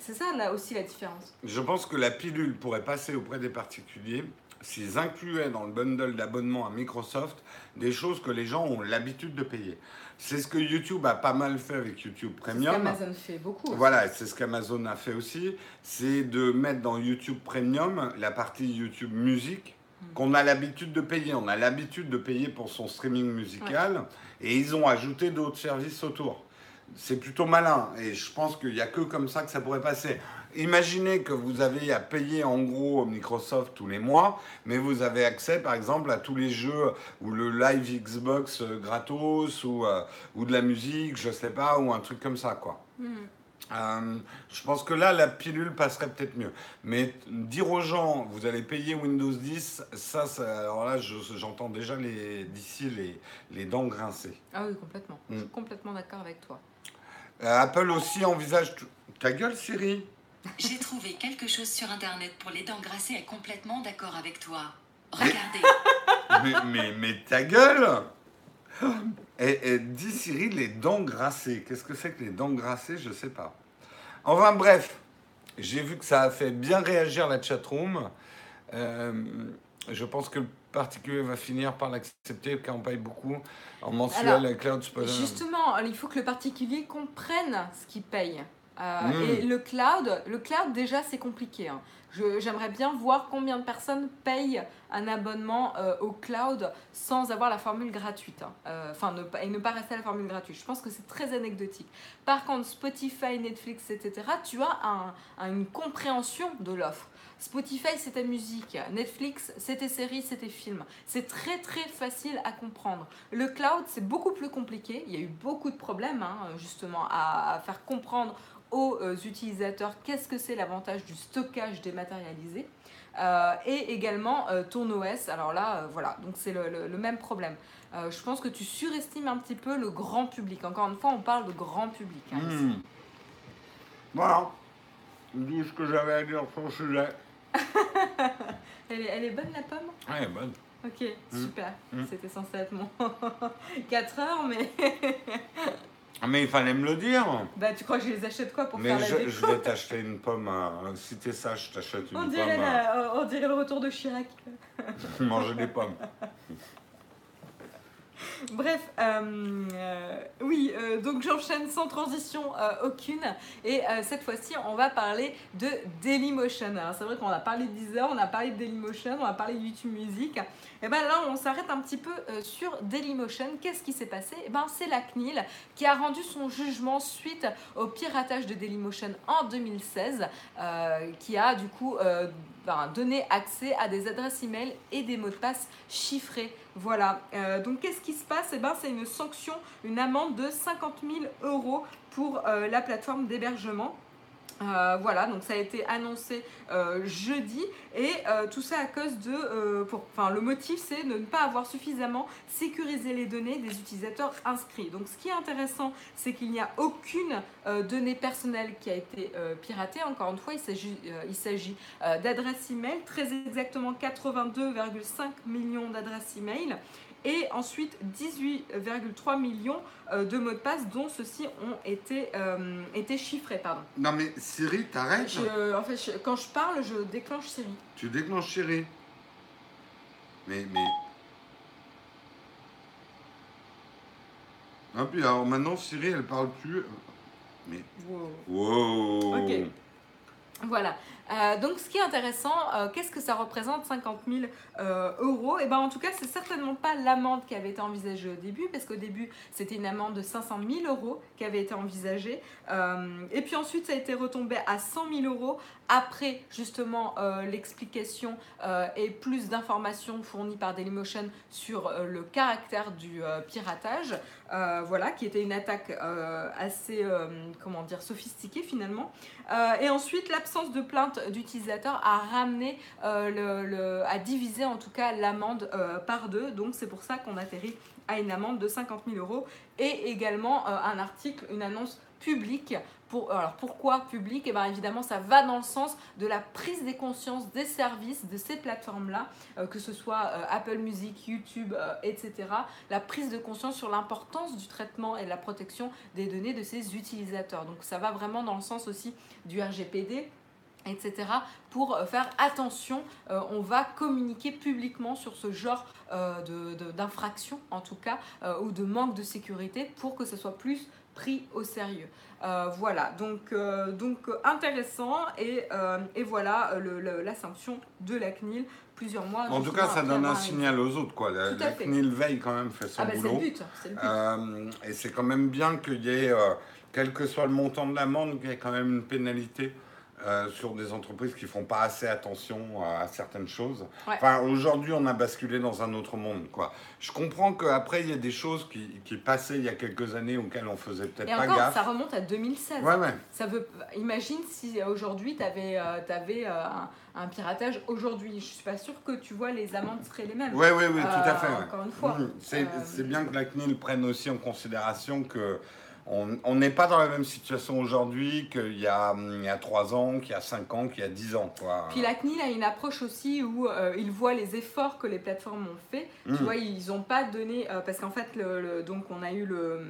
c'est ça là aussi la différence. Je pense que la pilule pourrait passer auprès des particuliers s'ils incluaient dans le bundle d'abonnement à Microsoft des choses que les gens ont l'habitude de payer. C'est ce que YouTube a pas mal fait avec YouTube Premium. C'est ce qu'Amazon fait beaucoup. Voilà, c'est ce qu'Amazon a fait aussi. C'est de mettre dans YouTube Premium la partie YouTube Musique hmm. qu'on a l'habitude de payer. On a l'habitude de payer pour son streaming musical. Et ils ont ajouté d'autres services autour c'est plutôt malin. Et je pense qu'il n'y a que comme ça que ça pourrait passer. Imaginez que vous avez à payer en gros Microsoft tous les mois, mais vous avez accès par exemple à tous les jeux ou le live Xbox euh, gratos ou, euh, ou de la musique, je sais pas, ou un truc comme ça quoi. Hmm. Euh, je pense que là, la pilule passerait peut-être mieux. Mais dire aux gens, vous allez payer Windows 10, ça, alors là, j'entends déjà d'ici les, les dents grincer. Ah oui, complètement. Je suis hmm. complètement d'accord avec toi. Euh, Apple aussi envisage... Ta gueule, Siri J'ai trouvé quelque chose sur Internet pour les dents grassées est complètement d'accord avec toi. Regardez. Mais, mais, mais, ta gueule et, dis Siri les dents grassées. Qu'est-ce que c'est que les dents grassées? Je sais pas. Enfin bref, j'ai vu que ça a fait bien réagir la chatroom. Euh, je pense que le particulier va finir par l'accepter car on paye beaucoup en mensuel avec Cloud Justement, il faut que le particulier comprenne ce qu'il paye. Euh, hmm. Et le cloud, le cloud déjà c'est compliqué. Hein. J'aimerais bien voir combien de personnes payent un abonnement euh, au cloud sans avoir la formule gratuite. Hein. Euh, enfin, ne, et ne pas rester à la formule gratuite. Je pense que c'est très anecdotique. Par contre, Spotify, Netflix, etc., tu as un, une compréhension de l'offre. Spotify, c'est ta musique. Netflix, c'est tes séries, c'est tes films. C'est très très facile à comprendre. Le cloud, c'est beaucoup plus compliqué. Il y a eu beaucoup de problèmes, hein, justement, à, faire comprendre aux euh, utilisateurs qu'est-ce que c'est l'avantage du stockage dématérialisé. Euh, et également euh, ton OS. Alors là, voilà, donc c'est le, même problème. je pense que tu surestimes un petit peu le grand public. Encore une fois, on parle de grand public. Hein, hmm. Voilà. Tout ce que j'avais à dire sur le sujet. elle, est, elle est bonne la pomme? Ouais, elle est bonne. Ok, hmm. super. Hmm. C'était censé être mon 4 heures, mais. Mais il fallait me le dire. Bah, tu crois que je les achète quoi pour mais faire la je, je vais t'acheter une pomme. Si t'es ça, je t'achète une on dirait pomme. on dirait le retour de Chirac. Manger des pommes. Bref, euh, euh, oui, euh, donc j'enchaîne sans transition aucune. Et cette fois-ci, on va parler de Dailymotion. Alors c'est vrai qu'on a parlé de Deezer, on a parlé de Dailymotion, on a parlé de YouTube Music. Et ben là, on s'arrête un petit peu sur Dailymotion. Qu'est-ce qui s'est passé? Et ben c'est la CNIL qui a rendu son jugement suite au piratage de Dailymotion en 2016, euh, qui a du coup donné accès à des adresses email et des mots de passe chiffrés. Voilà. Euh, donc qu'est-ce qui se passe? Eh ben c'est une sanction, une amende de 50 000 euros pour euh, la plateforme d'hébergement. Euh, voilà, donc ça a été annoncé euh, jeudi et euh, tout ça à cause de, enfin le motif c'est de ne pas avoir suffisamment sécurisé les données des utilisateurs inscrits. Donc ce qui est intéressant, c'est qu'il n'y a aucune donnée personnelle qui a été piratée. Encore une fois, il s'agit, d'adresses email, très exactement 82,5 millions d'adresses email et ensuite 18,3 millions euh, de mots de passe dont ceux-ci ont été, euh, été chiffrés. Pardon. Non mais Siri, t'arrêtes Je- en fait, je- quand je parle, je déclenche Siri. Tu déclenches Siri. Mais, mais... Ah puis alors maintenant Siri elle parle plus. Mais... Wow Ok. Voilà. Euh, donc, ce qui est intéressant, euh, qu'est-ce que ça représente 50 000 euh, euros? Et ben, en tout cas, c'est certainement pas l'amende qui avait été envisagée au début, parce qu'au début, c'était une amende de 500 000 euros qui avait été envisagée. Et puis ensuite, ça a été retombé à 100 000 euros après justement l'explication et plus d'informations fournies par Dailymotion sur le caractère du piratage. Voilà, qui était une attaque assez, comment dire, sophistiquée finalement. Et ensuite, l'absence de plainte d'utilisateurs a ramené, euh, le, a divisé en tout cas l'amende euh, par deux. Donc c'est pour ça qu'on atterrit à une amende de 50 000 euros et également euh, un article, une annonce publique. Pour, alors pourquoi public Et bien évidemment, ça va dans le sens de la prise des consciences des services de ces plateformes-là, que ce soit Apple Music, YouTube, etc. La prise de conscience sur l'importance du traitement et de la protection des données de ces utilisateurs. Donc ça va vraiment dans le sens aussi du RGPD etc. pour euh, faire attention, euh, on va communiquer publiquement sur ce genre euh, d'infraction en tout cas, euh, ou de manque de sécurité pour que ce soit plus pris au sérieux. Voilà, donc, donc intéressant et, et voilà le- le- la sanction de la CNIL plusieurs mois. En tout cas ça donne un signal aux autres quoi. La, la. CNIL veille quand même fait son Ah bah c'est boulot. le but, c'est le but. Et c'est quand même bien qu'il y ait, quel que soit le montant de l'amende, qu'il y ait quand même une pénalité euh, sur des entreprises qui font pas assez attention à certaines choses. Ouais. Enfin, aujourd'hui, on a basculé dans un autre monde, quoi. Je comprends qu'après, il y a des choses qui, qui passaient il y a quelques années auxquelles on faisait peut-être pas encore, gaffe. ça remonte à 2016. Ouais, ouais. Ça veut, imagine si euh, aujourd'hui tu avais, un, un piratage aujourd'hui. Je suis pas sûre que tu vois les amendes seraient les mêmes. Ouais, ouais, oui, tout à Euh, fait. Encore une fois. C'est Euh, c'est bien que la CNIL prenne aussi en considération que on n'est pas dans la même situation aujourd'hui qu'il y, a, hum, il y a 3 ans, qu'il y a 5 ans, qu'il y a 10 ans. Quoi. Puis la CNIL a une approche aussi où euh, ils voient les efforts que les plateformes ont fait. Tu vois, ils n'ont pas donné euh, parce qu'en fait, le, le- donc on a eu le,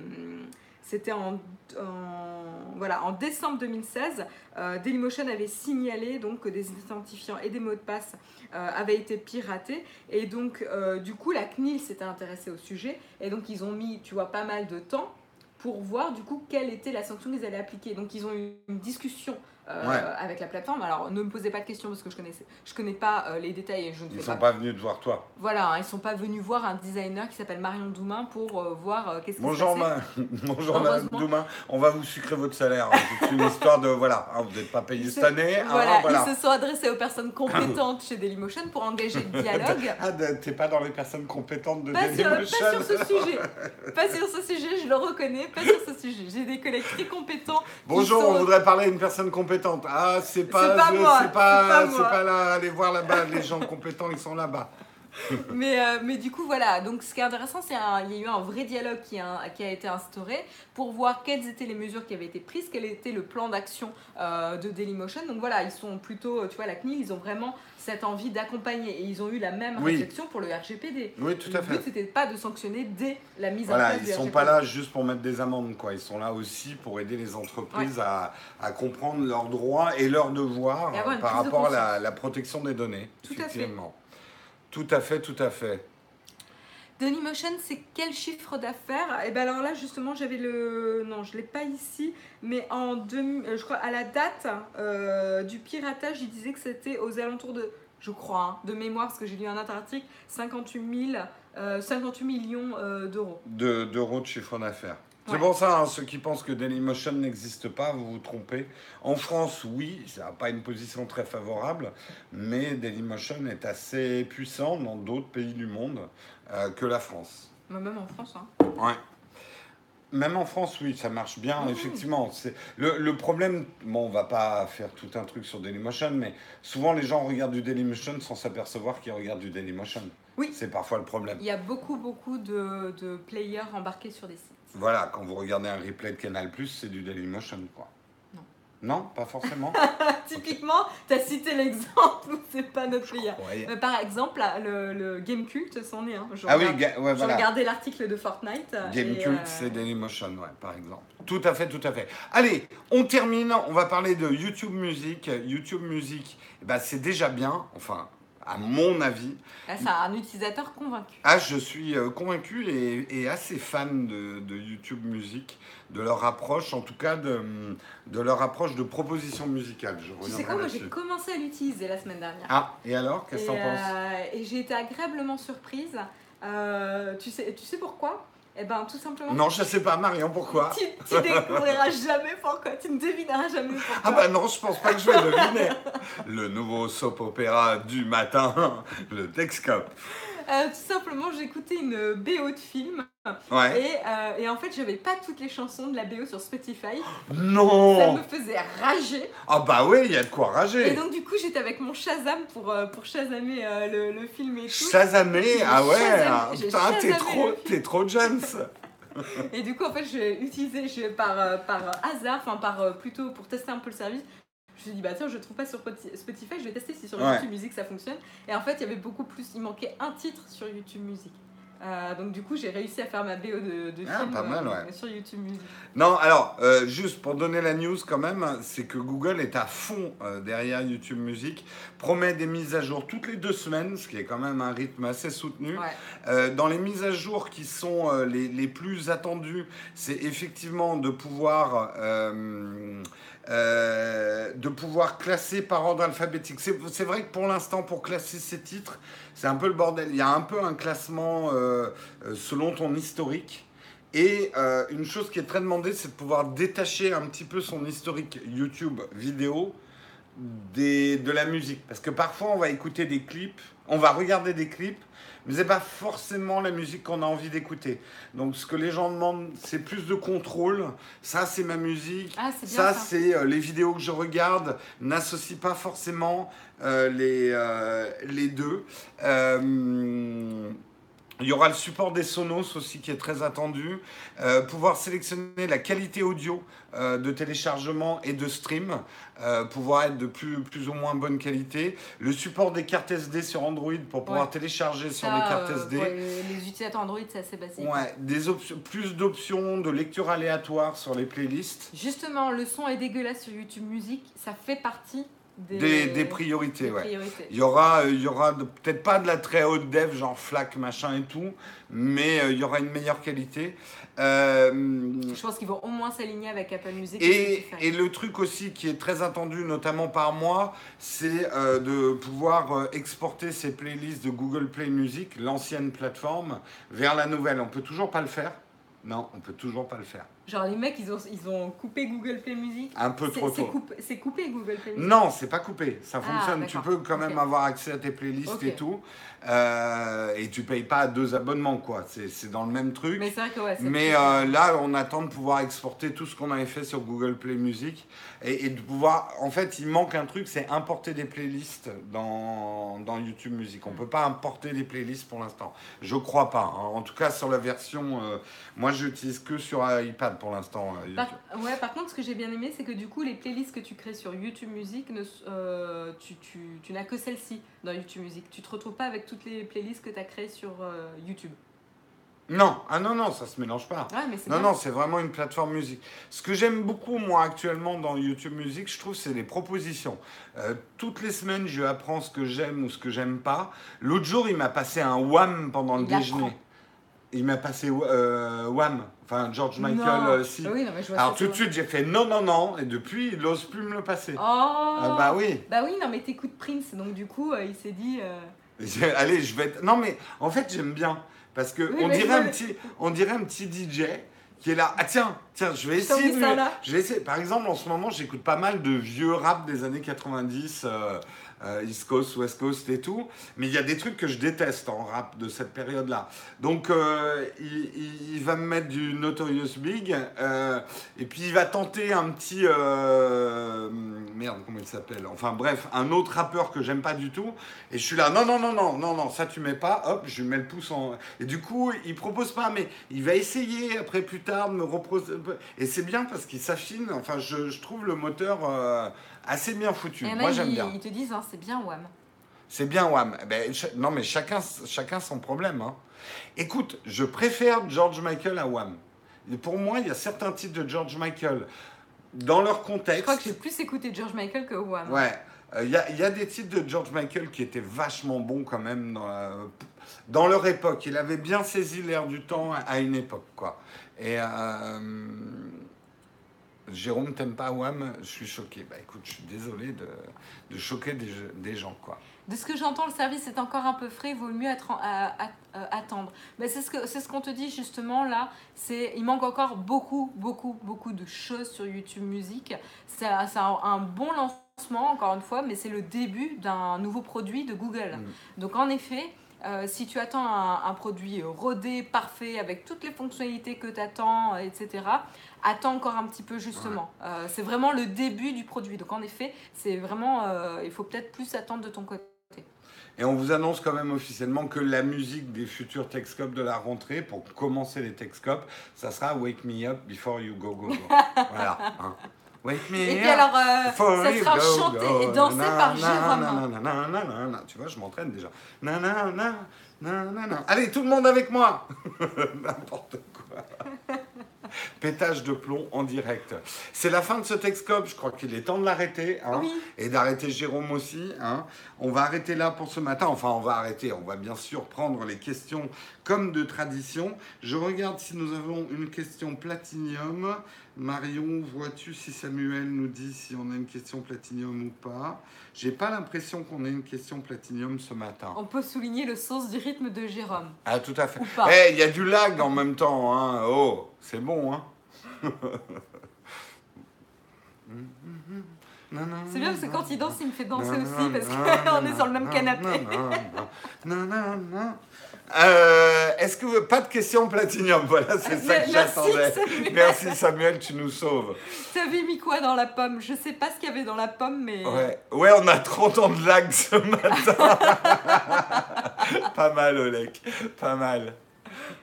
c'était en, en- voilà en décembre 2016, euh, Dailymotion avait signalé donc que des identifiants et des mots de passe euh, avaient été piratés et donc du coup la CNIL s'était intéressée au sujet et donc ils ont mis, tu vois, pas mal de temps pour voir du coup quelle était la sanction qu'ils allaient appliquer. Donc ils ont eu une discussion euh, Ouais. avec la plateforme. Alors ne me posez pas de questions parce que je connaissais, je connais pas euh, les détails et je ne Ils fais sont pas. pas venus te voir toi. Voilà, hein, ils sont pas venus voir un designer qui s'appelle Marion Doumain pour euh, voir qu'est-ce qui Bonjour, ma... Bonjour Madame. Doumain. On va vous sucrer votre salaire. hein. C'est une histoire de voilà. hein, vous n'êtes pas payé cette année. hein, Voilà, ils se sont adressés aux personnes compétentes chez Dailymotion pour engager le dialogue. Ah, t'es pas dans les personnes compétentes de Pas sur, Dailymotion. pas sur ce sujet, pas sur ce sujet, je le reconnais, pas sur ce sujet. J'ai des collègues très compétents. Bonjour, sont- on voudrait parler à une personne compétente. Ah, c'est pas, pas pas, pas là. Allez voir là-bas, les gens compétents, ils sont là-bas. Mais, euh, mais du coup, voilà. Donc, ce qui est intéressant, c'est qu'il y a eu un vrai dialogue qui a, qui a été instauré pour voir quelles étaient les mesures qui avaient été prises, quel était le plan d'action euh, de Dailymotion. Donc, voilà, ils sont plutôt, tu vois, la CNIL, ils ont vraiment cette envie d'accompagner et ils ont eu la même Oui. réflexion pour le RGPD. Oui, tout à le but, fait. c'était pas de sanctionner dès la mise en Voilà, place ils du sont RGPD. pas là juste pour mettre des amendes, quoi. Ils sont là aussi pour aider les entreprises à, à comprendre leurs droits et leurs devoirs Et par de rapport à la protection des données. Tout à fait. Tout à fait, tout à fait. Dailymotion, c'est quel chiffre d'affaires? Et ben alors là, justement, j'avais le. Non, je l'ai pas ici, mais en deux... euh, je crois à la date euh, du piratage, il disait que c'était aux alentours de, je crois, hein, de mémoire, parce que j'ai lu un autre article, 58 000, euh, 58 millions euh, d'euros. de- d'euros de chiffre d'affaires. C'est pour ça, hein, ceux qui pensent que Dailymotion n'existe pas, vous vous trompez. En France, oui, ça n'a pas une position très favorable, mais Dailymotion est assez puissant dans d'autres pays du monde euh, que la France. Bah, Même en France. Hein. Ouais. Même en France, oui, ça marche bien, effectivement. C'est le, le problème, bon, on va pas faire tout un truc sur Dailymotion, mais souvent les gens regardent du Dailymotion sans s'apercevoir qu'ils regardent du Dailymotion. Oui. C'est parfois le problème. Il y a beaucoup, beaucoup de, de players embarqués sur des sites. Voilà, quand vous regardez un replay de Canal+, c'est du Dailymotion, quoi. Non. Non, pas forcément. Typiquement, tu as cité l'exemple c'est pas notre. Euh, par exemple, le, le Game Cult, c'en est un. Je Ah oui, regarde- ga- ouais, voilà. regardé l'article de Fortnite. Game et, Cult, euh, c'est Dailymotion, ouais, par exemple. Tout à fait, tout à fait. Allez, on termine. On va parler de YouTube Music. YouTube Music, eh ben, c'est déjà bien, enfin, à mon avis. Là, c'est un utilisateur convaincu. Ah, je suis euh, convaincu et, et assez fan de, de YouTube Music, de leur approche, en tout cas de, de leur approche de proposition musicale. Je Tu sais quoi, moi j'ai commencé à l'utiliser la semaine dernière. Ah, et alors, qu'est-ce que t'en penses? euh, et j'ai été agréablement surprise. Euh, tu, sais, tu sais pourquoi? Eh ben tout simplement. Non, je sais pas, Marion, pourquoi Tu, tu découvriras jamais pourquoi, tu ne devineras jamais pourquoi. Ah bah non, je pense pas que je vais deviner. Le nouveau soap opéra du matin, le Texcop. Euh, tout simplement, j'écoutais une BO de film Ouais. et, euh, et en fait, j'avais pas toutes les chansons de la BO sur Spotify. Ça Non me faisait rager. Ah bah oui, il y a de quoi Et rager. donc, du coup, j'étais avec mon Shazam pour, euh, pour Shazamer le, le film et tout. Shazamé, ah ouais, Shazam- ah, putain, t'es trop, t'es trop Jones. Et du coup, en fait, j'ai utilisé par, par hasard, enfin, par plutôt pour tester un peu le service. Je me suis dit, bah tiens, je trouve pas sur Poti- Spotify, je vais tester si sur Ouais. YouTube Music ça fonctionne. Et en fait, il y avait beaucoup plus, il manquait un titre sur YouTube Music. Euh, donc, du coup, j'ai réussi à faire ma BO de, de Ah, film pas mal, euh, ouais. sur YouTube Music. Non, alors, euh, juste pour donner la news quand même, c'est que Google est à fond derrière YouTube Music, promet des mises à jour toutes les deux semaines, ce qui est quand même un rythme assez soutenu. Ouais. Dans les mises à jour qui sont les, les plus attendues, c'est effectivement de pouvoir, euh, de pouvoir classer par ordre alphabétique. C'est vrai que pour l'instant, pour classer ces titres, c'est un peu le bordel. Il y a un peu un classement euh, euh, selon ton historique. Et une chose qui est très demandée, c'est de pouvoir détacher un petit peu son historique YouTube vidéo de la musique. Parce que parfois, on va écouter des clips, on va regarder des clips, mais c'est pas forcément la musique qu'on a envie d'écouter. Donc, ce que les gens demandent, c'est plus de contrôle. Ça, c'est ma musique. Ah, Ça, ça. c'est euh, les vidéos que je regarde. N'associe pas forcément euh, les, euh, les deux. Il y aura le support des Sonos aussi qui est très attendu. Euh, pouvoir sélectionner la qualité audio euh, de téléchargement et de stream. Euh, pouvoir être de plus, plus ou moins bonne qualité. Le support des cartes SD sur Android pour pouvoir Ouais. télécharger sur Ça, les cartes SD. les, utilisateurs Android, c'est assez basique. Ouais, des plus d'options de lecture aléatoire sur les playlists. Justement, le son est dégueulasse sur YouTube Music, ça fait partie des, Des, des priorités, des ouais. priorités. Il y aura, euh, il y aura peut-être pas de la très haute dev, genre FLAC, machin et tout, mais euh, il y aura une meilleure qualité. Euh, Je pense qu'ils vont au moins s'aligner avec Apple Music. et, et le truc aussi qui est très attendu, notamment par moi, c'est de pouvoir exporter ces playlists de Google Play Music, l'ancienne plateforme, vers la nouvelle. On peut toujours pas le faire? Non, on peut toujours pas le faire. Genre les mecs, ils ont, ils ont coupé Google Play Music. Un peu trop tôt. c'est coupé Google Play Music. Non, c'est pas coupé. Ça Ah, fonctionne. tu peux quand même avoir accès à tes playlists et tout. Euh, et tu payes pas deux abonnements, quoi. C'est dans le même truc. Mais c'est vrai que ouais. Mais euh, là, on attend de pouvoir exporter tout ce qu'on avait fait sur Google Play Music et, et de pouvoir. En fait, il manque un truc, c'est importer des playlists dans, dans YouTube Music. On peut pas importer des playlists pour l'instant. Je crois pas. hein. En tout cas, sur la version. euh, moi, j'utilise que sur iPad pour l'instant. euh, Par, ouais, par contre, ce que j'ai bien aimé, c'est que du coup, les playlists que tu crées sur YouTube Music, ne, euh, tu, tu, tu n'as que celle-ci dans YouTube Music. Tu te retrouves pas avec toutes les playlists que tu as créées sur euh, YouTube. Non, ah non, non, ça se mélange pas. Ouais, mais c'est Non, bien. non, c'est vraiment une plateforme musique. Ce que j'aime beaucoup, moi, actuellement, dans YouTube Music, je trouve, c'est les propositions. Euh, toutes les semaines, je apprends ce que j'aime ou ce que j'aime pas. L'autre jour, il m'a passé un wham pendant le déjeuner. Il m'a passé euh, Wham, enfin George Michael, Non. euh, si. Oui, non, mais je vois Alors tout de suite j'ai fait non, non, non, et depuis il n'ose plus me le passer. Oh Ah, bah oui. Bah oui, non, mais t'écoutes Prince, donc du coup, euh, il s'est dit. Allez, je vais être... Non mais en fait j'aime bien, parce que Oui, on, dirait un petit, on dirait un petit DJ qui est là. Ah tiens, tiens, je vais essayer de... ça lui- là. Je vais essayer. Par exemple, en ce moment, j'écoute pas mal de vieux rap des années 90, euh, euh, East Coast, West Coast et tout. Mais il y a des trucs que je déteste en rap de cette période-là. Donc, euh, il, va me mettre du Notorious Big. euh, et puis, il va tenter un petit. euh, merde, comment il s'appelle? Enfin, bref, un autre rappeur que j'aime pas du tout. Et je suis là, non, non, non, non, non, non, ça tu mets pas. Hop, je lui mets le pouce en. Et du coup, il propose pas, mais il va essayer après plus tard de me reproposer. Et c'est bien parce qu'il s'affine. Enfin, je, trouve le moteur euh, assez bien foutu. Il y en a, Moi, j'aime bien. ils te disent, hein, c'est bien Wham. C'est bien, Wham. Eh Ben, non, mais chacun, chacun son problème. hein. Écoute, je préfère George Michael à Wham. Et pour moi, il y a certains titres de George Michael dans leur Je contexte. crois que j'ai plus écouté George Michael que Wham. Ouais. Il y, a, y a des titres de George Michael qui étaient vachement bons quand même dans, la- dans leur époque. Il avait bien saisi l'air du temps à, à une époque, quoi. Et euh, Jérôme, t'aimes pas Wham? Je suis choqué. Bah écoute, je suis désolé de, de choquer des, des gens, quoi. De ce que j'entends, le service est encore un peu frais, il vaut mieux être en- à- à- euh, attendre. Mais c'est ce c'est ce qu'on te dit justement là. C'est il manque encore beaucoup, beaucoup, beaucoup de choses sur YouTube Music. C'est un, c'est un- un bon lancement encore une fois, mais c'est le début d'un nouveau produit de Google. Mm. Donc en effet. euh, si tu attends un, un produit rodé, parfait, avec toutes les fonctionnalités que tu attends, etc., attends encore un petit peu justement. Euh, c'est vraiment le début du produit. Donc en effet, c'est vraiment, euh, il faut peut-être plus attendre de ton côté. Et on vous annonce quand même officiellement que la musique des futurs Texcopes de la rentrée, pour commencer les Texcopes, ça sera Wake Me Up Before You Go Go Go. voilà. hein. Wake me Et up. puis alors, euh, ça sera go, chanté go. et dansé Na, par Jérôme. Tu vois, je m'entraîne déjà. Na, na, na, na, na, na. Allez, tout le monde avec moi N'importe quoi. Pétage de plomb en direct. C'est la fin de ce Texcope. Je crois qu'il est temps de l'arrêter. hein. Oui. Et d'arrêter Jérôme aussi. hein. On va arrêter là pour ce matin. Enfin, on va arrêter. On va bien sûr prendre les questions comme de tradition. Je regarde si nous avons une question platinium. Marion, vois-tu si Samuel nous dit si on a une question platinium ou pas? J'ai pas l'impression qu'on ait une question platinium ce matin. On peut souligner le sens du rythme de Jérôme. Ah, tout à fait. Eh, il y a du lag en même temps. Hein. Oh, c'est bon. Hein. C'est bien parce que quand il danse, il me fait danser aussi parce qu'on est sur le même non, canapé. Euh, Est-ce que pas de question platinium Voilà, c'est ça que j'attendais. Merci Samuel, tu nous sauves. T'avais mis quoi dans la pomme? Je sais pas ce qu'il y avait dans la pomme, mais. Ouais, ouais, on a 30 ans de lag ce matin. pas mal, Olek. Pas mal.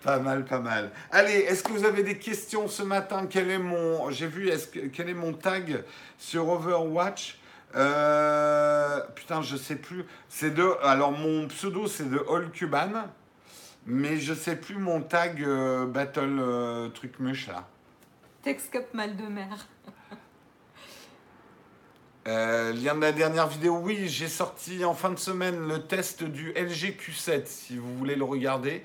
Pas mal, pas mal. Allez, est-ce que vous avez des questions ce matin? Quel est mon, j'ai vu, est-ce que quel est mon tag sur Overwatch? Euh, Putain, je sais plus. C'est de, alors mon pseudo c'est de All Cuban, mais je sais plus mon tag euh, Battle euh, truc muche là. Texcop mal de mer. Euh, lien de la dernière vidéo, oui, j'ai sorti en fin de semaine le test du LG Q7, si vous voulez le regarder.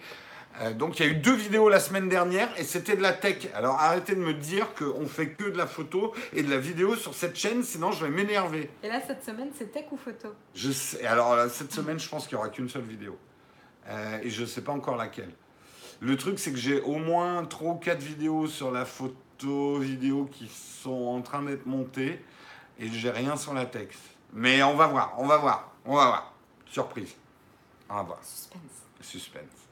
Donc il y a eu deux vidéos la semaine dernière et c'était de la tech. Alors arrêtez de me dire qu'on fait que de la photo et de la vidéo sur cette chaîne, sinon je vais m'énerver. Et là, cette semaine, c'est tech ou photo? Je sais, alors cette semaine, je pense qu'il n'y aura qu'une seule vidéo. Euh, et je ne sais pas encore laquelle. Le truc, c'est que j'ai au moins 3 ou 4 vidéos sur la photo, vidéo qui sont en train d'être montées. Et j'ai rien sur la texte. Mais on va voir, on va voir, on va voir. Surprise. On va voir. Suspense. Suspense.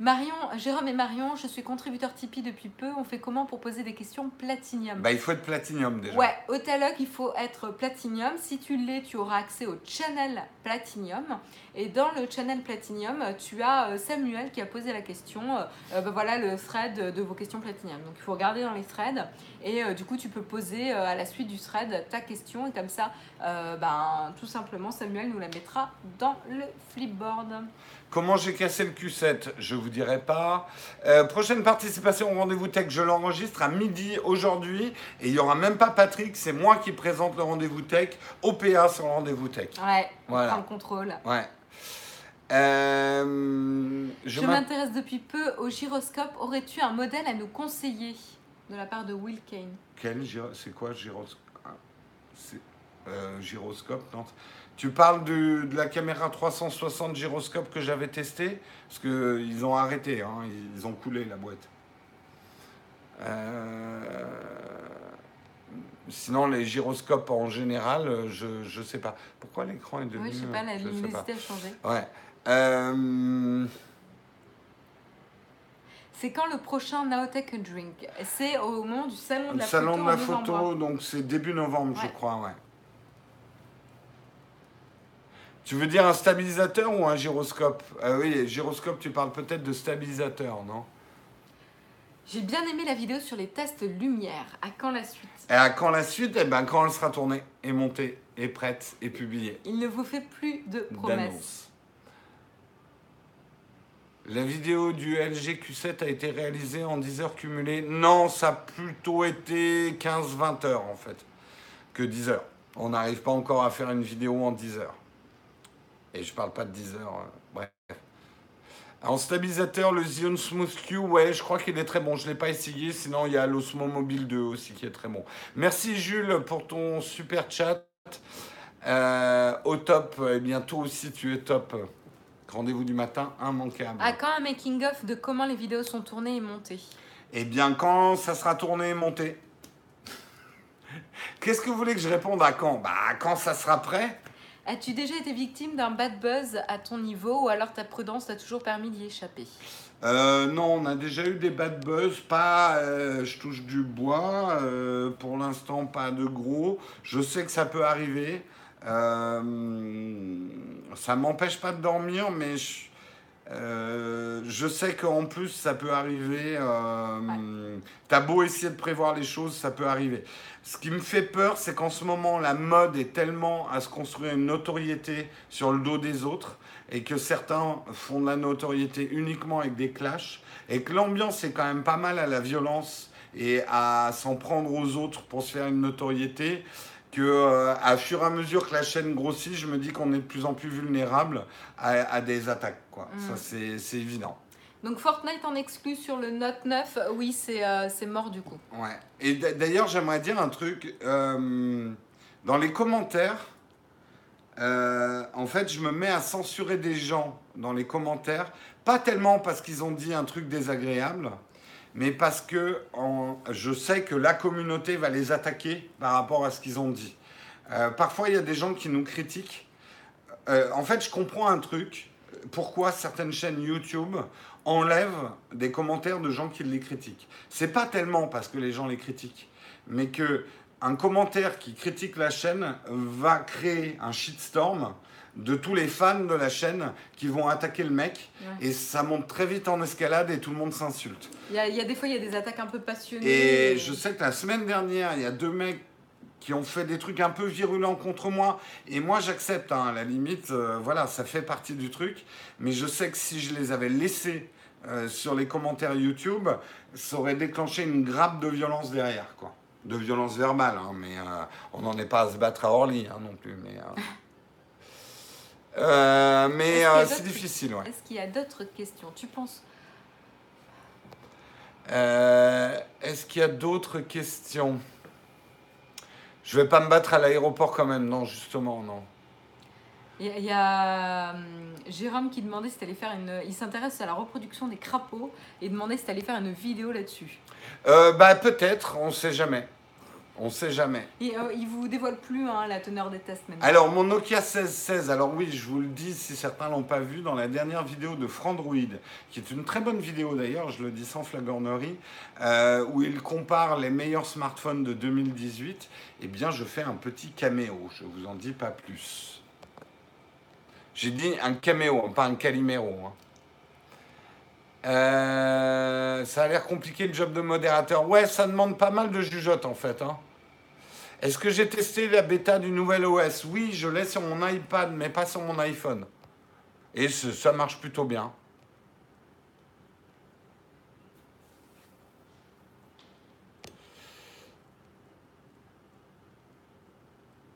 Marion, Jérôme et Marion, je suis contributeur Tipeee depuis peu. On fait comment pour poser des questions platinium Bah, il faut être platinium déjà. Ouais, au Talog, il faut être Platinum. Si tu l'es, tu auras accès au channel Platinum. Et dans le channel Platinum, tu as euh, Samuel qui a posé la question. euh, euh, ben voilà le thread de vos questions Platinum. Donc il faut regarder dans les threads. Et euh, du coup, tu peux poser euh, à la suite du thread ta question. Et comme ça, ben, tout simplement, Samuel nous la mettra dans le flipboard. Comment j'ai cassé le Q7 Je vous dirai pas. Euh, prochaine participation au rendez-vous tech, je l'enregistre à midi aujourd'hui. Et il n'y aura même pas Patrick, c'est moi qui présente le rendez-vous tech. OPA sur le rendez-vous tech. Ouais, Voilà. le contrôle. Ouais. Euh, Je, je m'in- m'intéresse depuis peu au gyroscope. Aurais-tu un modèle à nous conseiller De la part de Will Kane? Quel C'est quoi gyroscope C'est euh, gyroscope, non? Tu parles du- de la caméra 360 gyroscope que j'avais testé Parce qu'ils ont arrêté, hein, ils ont coulé la boîte. Euh, Sinon, les gyroscopes en général, euh, je je sais pas. Pourquoi l'écran est devenu... Oui, je sais pas, la sais luminosité a changé. Ouais. Euh, C'est quand le prochain Naotech Drink? C'est au moment du salon de Le la salon photo de la photo, donc c'est début novembre, je crois, ouais. Tu veux dire un stabilisateur ou un gyroscope? Ah oui, gyroscope, tu parles peut-être de stabilisateur, non? J'ai bien aimé la vidéo sur les tests lumière. À quand la suite? Et à quand la suite? Eh ben quand elle sera tournée et montée et prête et publiée. Il ne vous fait plus de promesses. La vidéo du LG Q7 a été réalisée en 10 heures cumulées. Non, ça a plutôt été 15-20 heures en fait, que 10 heures. On n'arrive pas encore à faire une vidéo en 10 heures. Et je parle pas de 10 heures, euh, bref. En stabilisateur, le Xeon Smooth Q, ouais, je crois qu'il est très bon. Je ne l'ai pas essayé, sinon il y a l'Osmo Mobile 2 aussi qui est très bon. Merci Jules pour ton super chat. Euh, au top, et bien toi aussi tu es top. Rendez-vous du matin, immanquable. À quand un making-of de comment les vidéos sont tournées et montées Eh bien, quand ça sera tourné et monté Qu'est-ce que vous voulez que je réponde à quand? Bah, quand ça sera prêt. As-tu déjà été victime d'un bad buzz à ton niveau ou alors ta prudence t'a toujours permis d'y échapper? Euh, non, on a déjà eu des bad buzz, pas, euh, je touche du bois, euh, pour l'instant pas de gros. Je sais que ça peut arriver. Ça m'empêche pas de dormir, mais je, euh, je sais qu'en plus ça peut arriver. Euh, T'as beau essayer de prévoir les choses, ça peut arriver. Ce qui me fait peur, c'est qu'en ce moment la mode est tellement à se construire une notoriété sur le dos des autres et que certains font de la notoriété uniquement avec des clashs, et que l'ambiance est quand même pas mal à la violence et à s'en prendre aux autres pour se faire une notoriété, que euh, à fur et à mesure que la chaîne grossit, je me dis qu'on est de plus en plus vulnérable à, à des attaques. Quoi. Mm. Ça, c'est évident. Donc Fortnite en exclut sur le Note 9, oui c'est euh, mort du coup. Ouais. Et d'ailleurs, j'aimerais dire un truc. euh, dans les commentaires, euh, en fait, je me mets à censurer des gens dans les commentaires, pas tellement parce qu'ils ont dit un truc désagréable, mais parce que je sais que la communauté va les attaquer par rapport à ce qu'ils ont dit. Euh, parfois, il y a des gens qui nous critiquent. En fait, je comprends un truc. Pourquoi certaines chaînes YouTube enlèvent des commentaires de gens qui les critiquent C'est pas tellement parce que les gens les critiquent, mais que un commentaire qui critique la chaîne va créer un shitstorm de tous les fans de la chaîne qui vont attaquer le mec Ouais. et ça monte très vite en escalade et tout le monde s'insulte. Il y, a, il y a des fois il y a des attaques un peu passionnées. Et je sais que la semaine dernière, il y a deux mecs qui ont fait des trucs un peu virulents contre moi. Et moi, j'accepte, hein, à la limite, euh, voilà, ça fait partie du truc. Mais je sais que si je les avais laissés euh, sur les commentaires YouTube, ça aurait déclenché une grappe de violence derrière, quoi. De violence verbale, hein, mais euh, on n'en est pas à se battre à Orly hein, non plus. Mais, euh, mais c'est difficile, ouais. Est-ce qu'il y a d'autres questions Tu penses? Est-ce qu'il y a d'autres questions? Je vais pas me battre à l'aéroport quand même, non, justement, non. Il y a, il y a, hum, Jérôme qui demandait si t'allais faire une. Il s'intéresse à la reproduction des crapauds et demandait si t'allais faire une vidéo là-dessus. Euh, bah peut-être, on sait jamais. On sait jamais. Et, euh, il vous dévoile plus hein, la teneur des tests maintenant. Alors mon Nokia 1616, alors oui, je vous le dis si certains l'ont pas vu, dans la dernière vidéo de Frandroid, qui est une très bonne vidéo d'ailleurs, je le dis sans flagornerie, euh, où il compare les meilleurs smartphones de 2018, eh bien je fais un petit caméo, je vous en dis pas plus. J'ai dit un caméo, pas un calimero. hein. Euh, ça a l'air compliqué le job de modérateur. Ouais, ça demande pas mal de jugeote en fait. hein. Est-ce que j'ai testé la bêta du nouvel OS Oui, je l'ai sur mon iPad, mais pas sur mon iPhone. Et ça marche plutôt bien.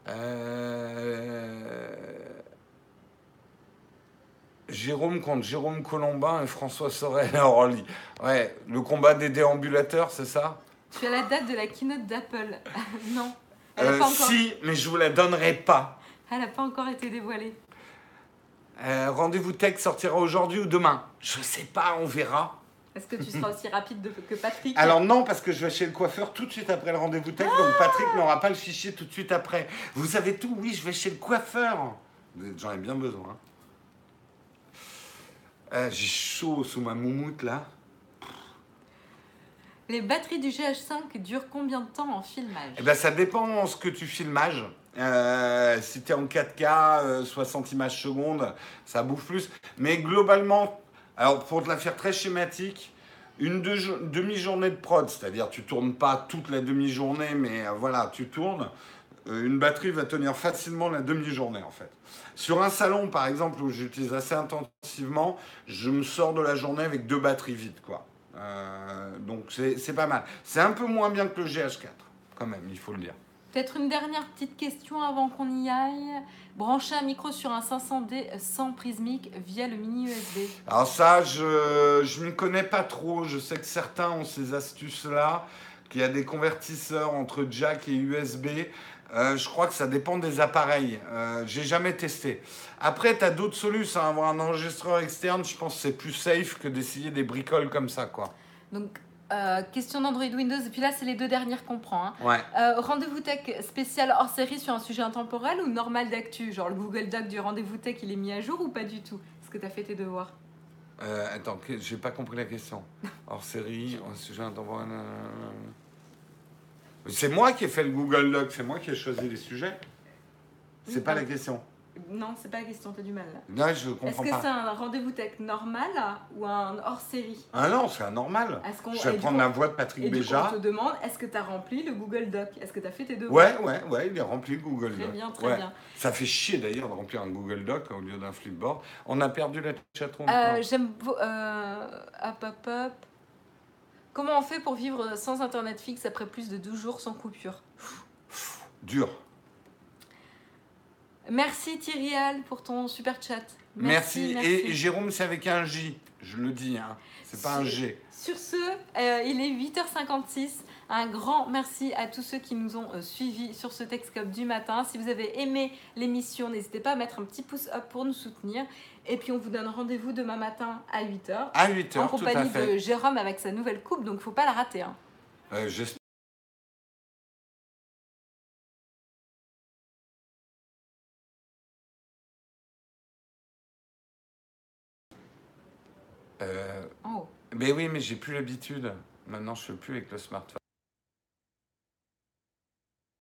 Euh, Jérôme contre Jérôme Colombin et François Sorel à Orly. Ouais, le combat des déambulateurs, c'est ça? Tu as la date de la keynote d'Apple Non. Elle n'a Euh, pas, encore... Si, mais je vous la donnerai pas. elle a pas encore été dévoilée. Euh, Rendez-vous tech sortira aujourd'hui ou demain? Je sais pas, on verra. Est-ce que tu seras aussi rapide de- que Patrick? Alors non, parce que je vais chez le coiffeur tout de suite après le rendez-vous tech, donc Patrick n'aura pas le fichier tout de suite après. Vous savez tout Oui, je vais chez le coiffeur. J'en ai bien besoin. Euh, J'ai chaud sous ma moumoute là. Les batteries du GH5 durent combien de temps en filmage? Eh ben, ça dépend ce que tu filmages. Euh, si tu es en 4K, euh, 60 images secondes, ça bouffe plus. Mais globalement, alors pour te la faire très schématique, une demi-journée de prod, c'est-à-dire tu tournes pas toute la demi-journée, mais euh, voilà, tu tournes, euh, une batterie va tenir facilement la demi-journée en fait. Sur un salon par exemple où j'utilise assez intensivement, je me sors de la journée avec deux batteries vides quoi. Euh, donc c'est pas mal. C'est un peu moins bien que le GH4 quand même, il faut le dire. Peut-être une dernière petite question avant qu'on y aille. Brancher un micro sur un 500D sans prismique via le mini USB. Alors ça, je je m'y connais pas trop. Je sais que certains ont ces astuces-là, qu'il y a des convertisseurs entre jack et USB. Euh, je crois que ça dépend des appareils. Euh, J'ai jamais testé. Après, tu as d'autres solutions. hein. Avoir un enregistreur externe, je pense que c'est plus safe que d'essayer des bricoles comme ça, quoi. Donc, euh, question d'Android Windows. Et puis là, c'est les deux dernières qu'on prend. hein. Ouais. Euh, rendez-vous tech spécial hors série sur un sujet intemporel ou normal d'actu? Genre le Google Doc du rendez-vous tech, il est mis à jour ou pas du tout? Est-ce que tu as fait tes devoirs? Euh, attends, j'ai pas compris la question. Hors série, hors sujet intemporel. C'est moi qui ai fait le Google Doc, c'est moi qui ai choisi les sujets. C'est Oui, pas la question. Non, c'est pas la question, t'as du mal là. Non, je Est-ce comprends que pas. c'est un rendez-vous tech normal ou un hors série Ah non, c'est un normal. Est-ce qu'on Je vais prendre coup- la voix de Patrick Et Béja. on te demande est-ce que tu as rempli le Google Doc? Est-ce que tu as fait tes devoirs Ouais, ouais, ouais, il est rempli le Google Très Doc. bien, très Ouais. bien. Ça fait chier d'ailleurs de remplir un Google Doc au lieu d'un flipboard. On a perdu la chatroom. Euh, J'aime. Euh, hop, hop, hop. Comment on fait pour vivre sans internet fixe après plus de 12 jours sans coupure Dur. Merci Thierry pour ton super chat. Merci. Et Jérôme, c'est avec un J. Je le dis, hein. C'est pas un G. Sur ce, euh, il est 8h56. Un grand merci à tous ceux qui nous ont euh, suivis sur ce Texcop du matin. Si vous avez aimé l'émission, n'hésitez pas à mettre un petit pouce up pour nous soutenir. Et puis on vous donne rendez-vous demain matin à 8h. À 8 En heures, tout à compagnie fait. de Jérôme avec sa nouvelle coupe, donc faut pas la rater. hein. Euh, J'espère. Euh, En haut. mais oui, mais j'ai plus l'habitude. Maintenant, je fais plus avec le smartphone.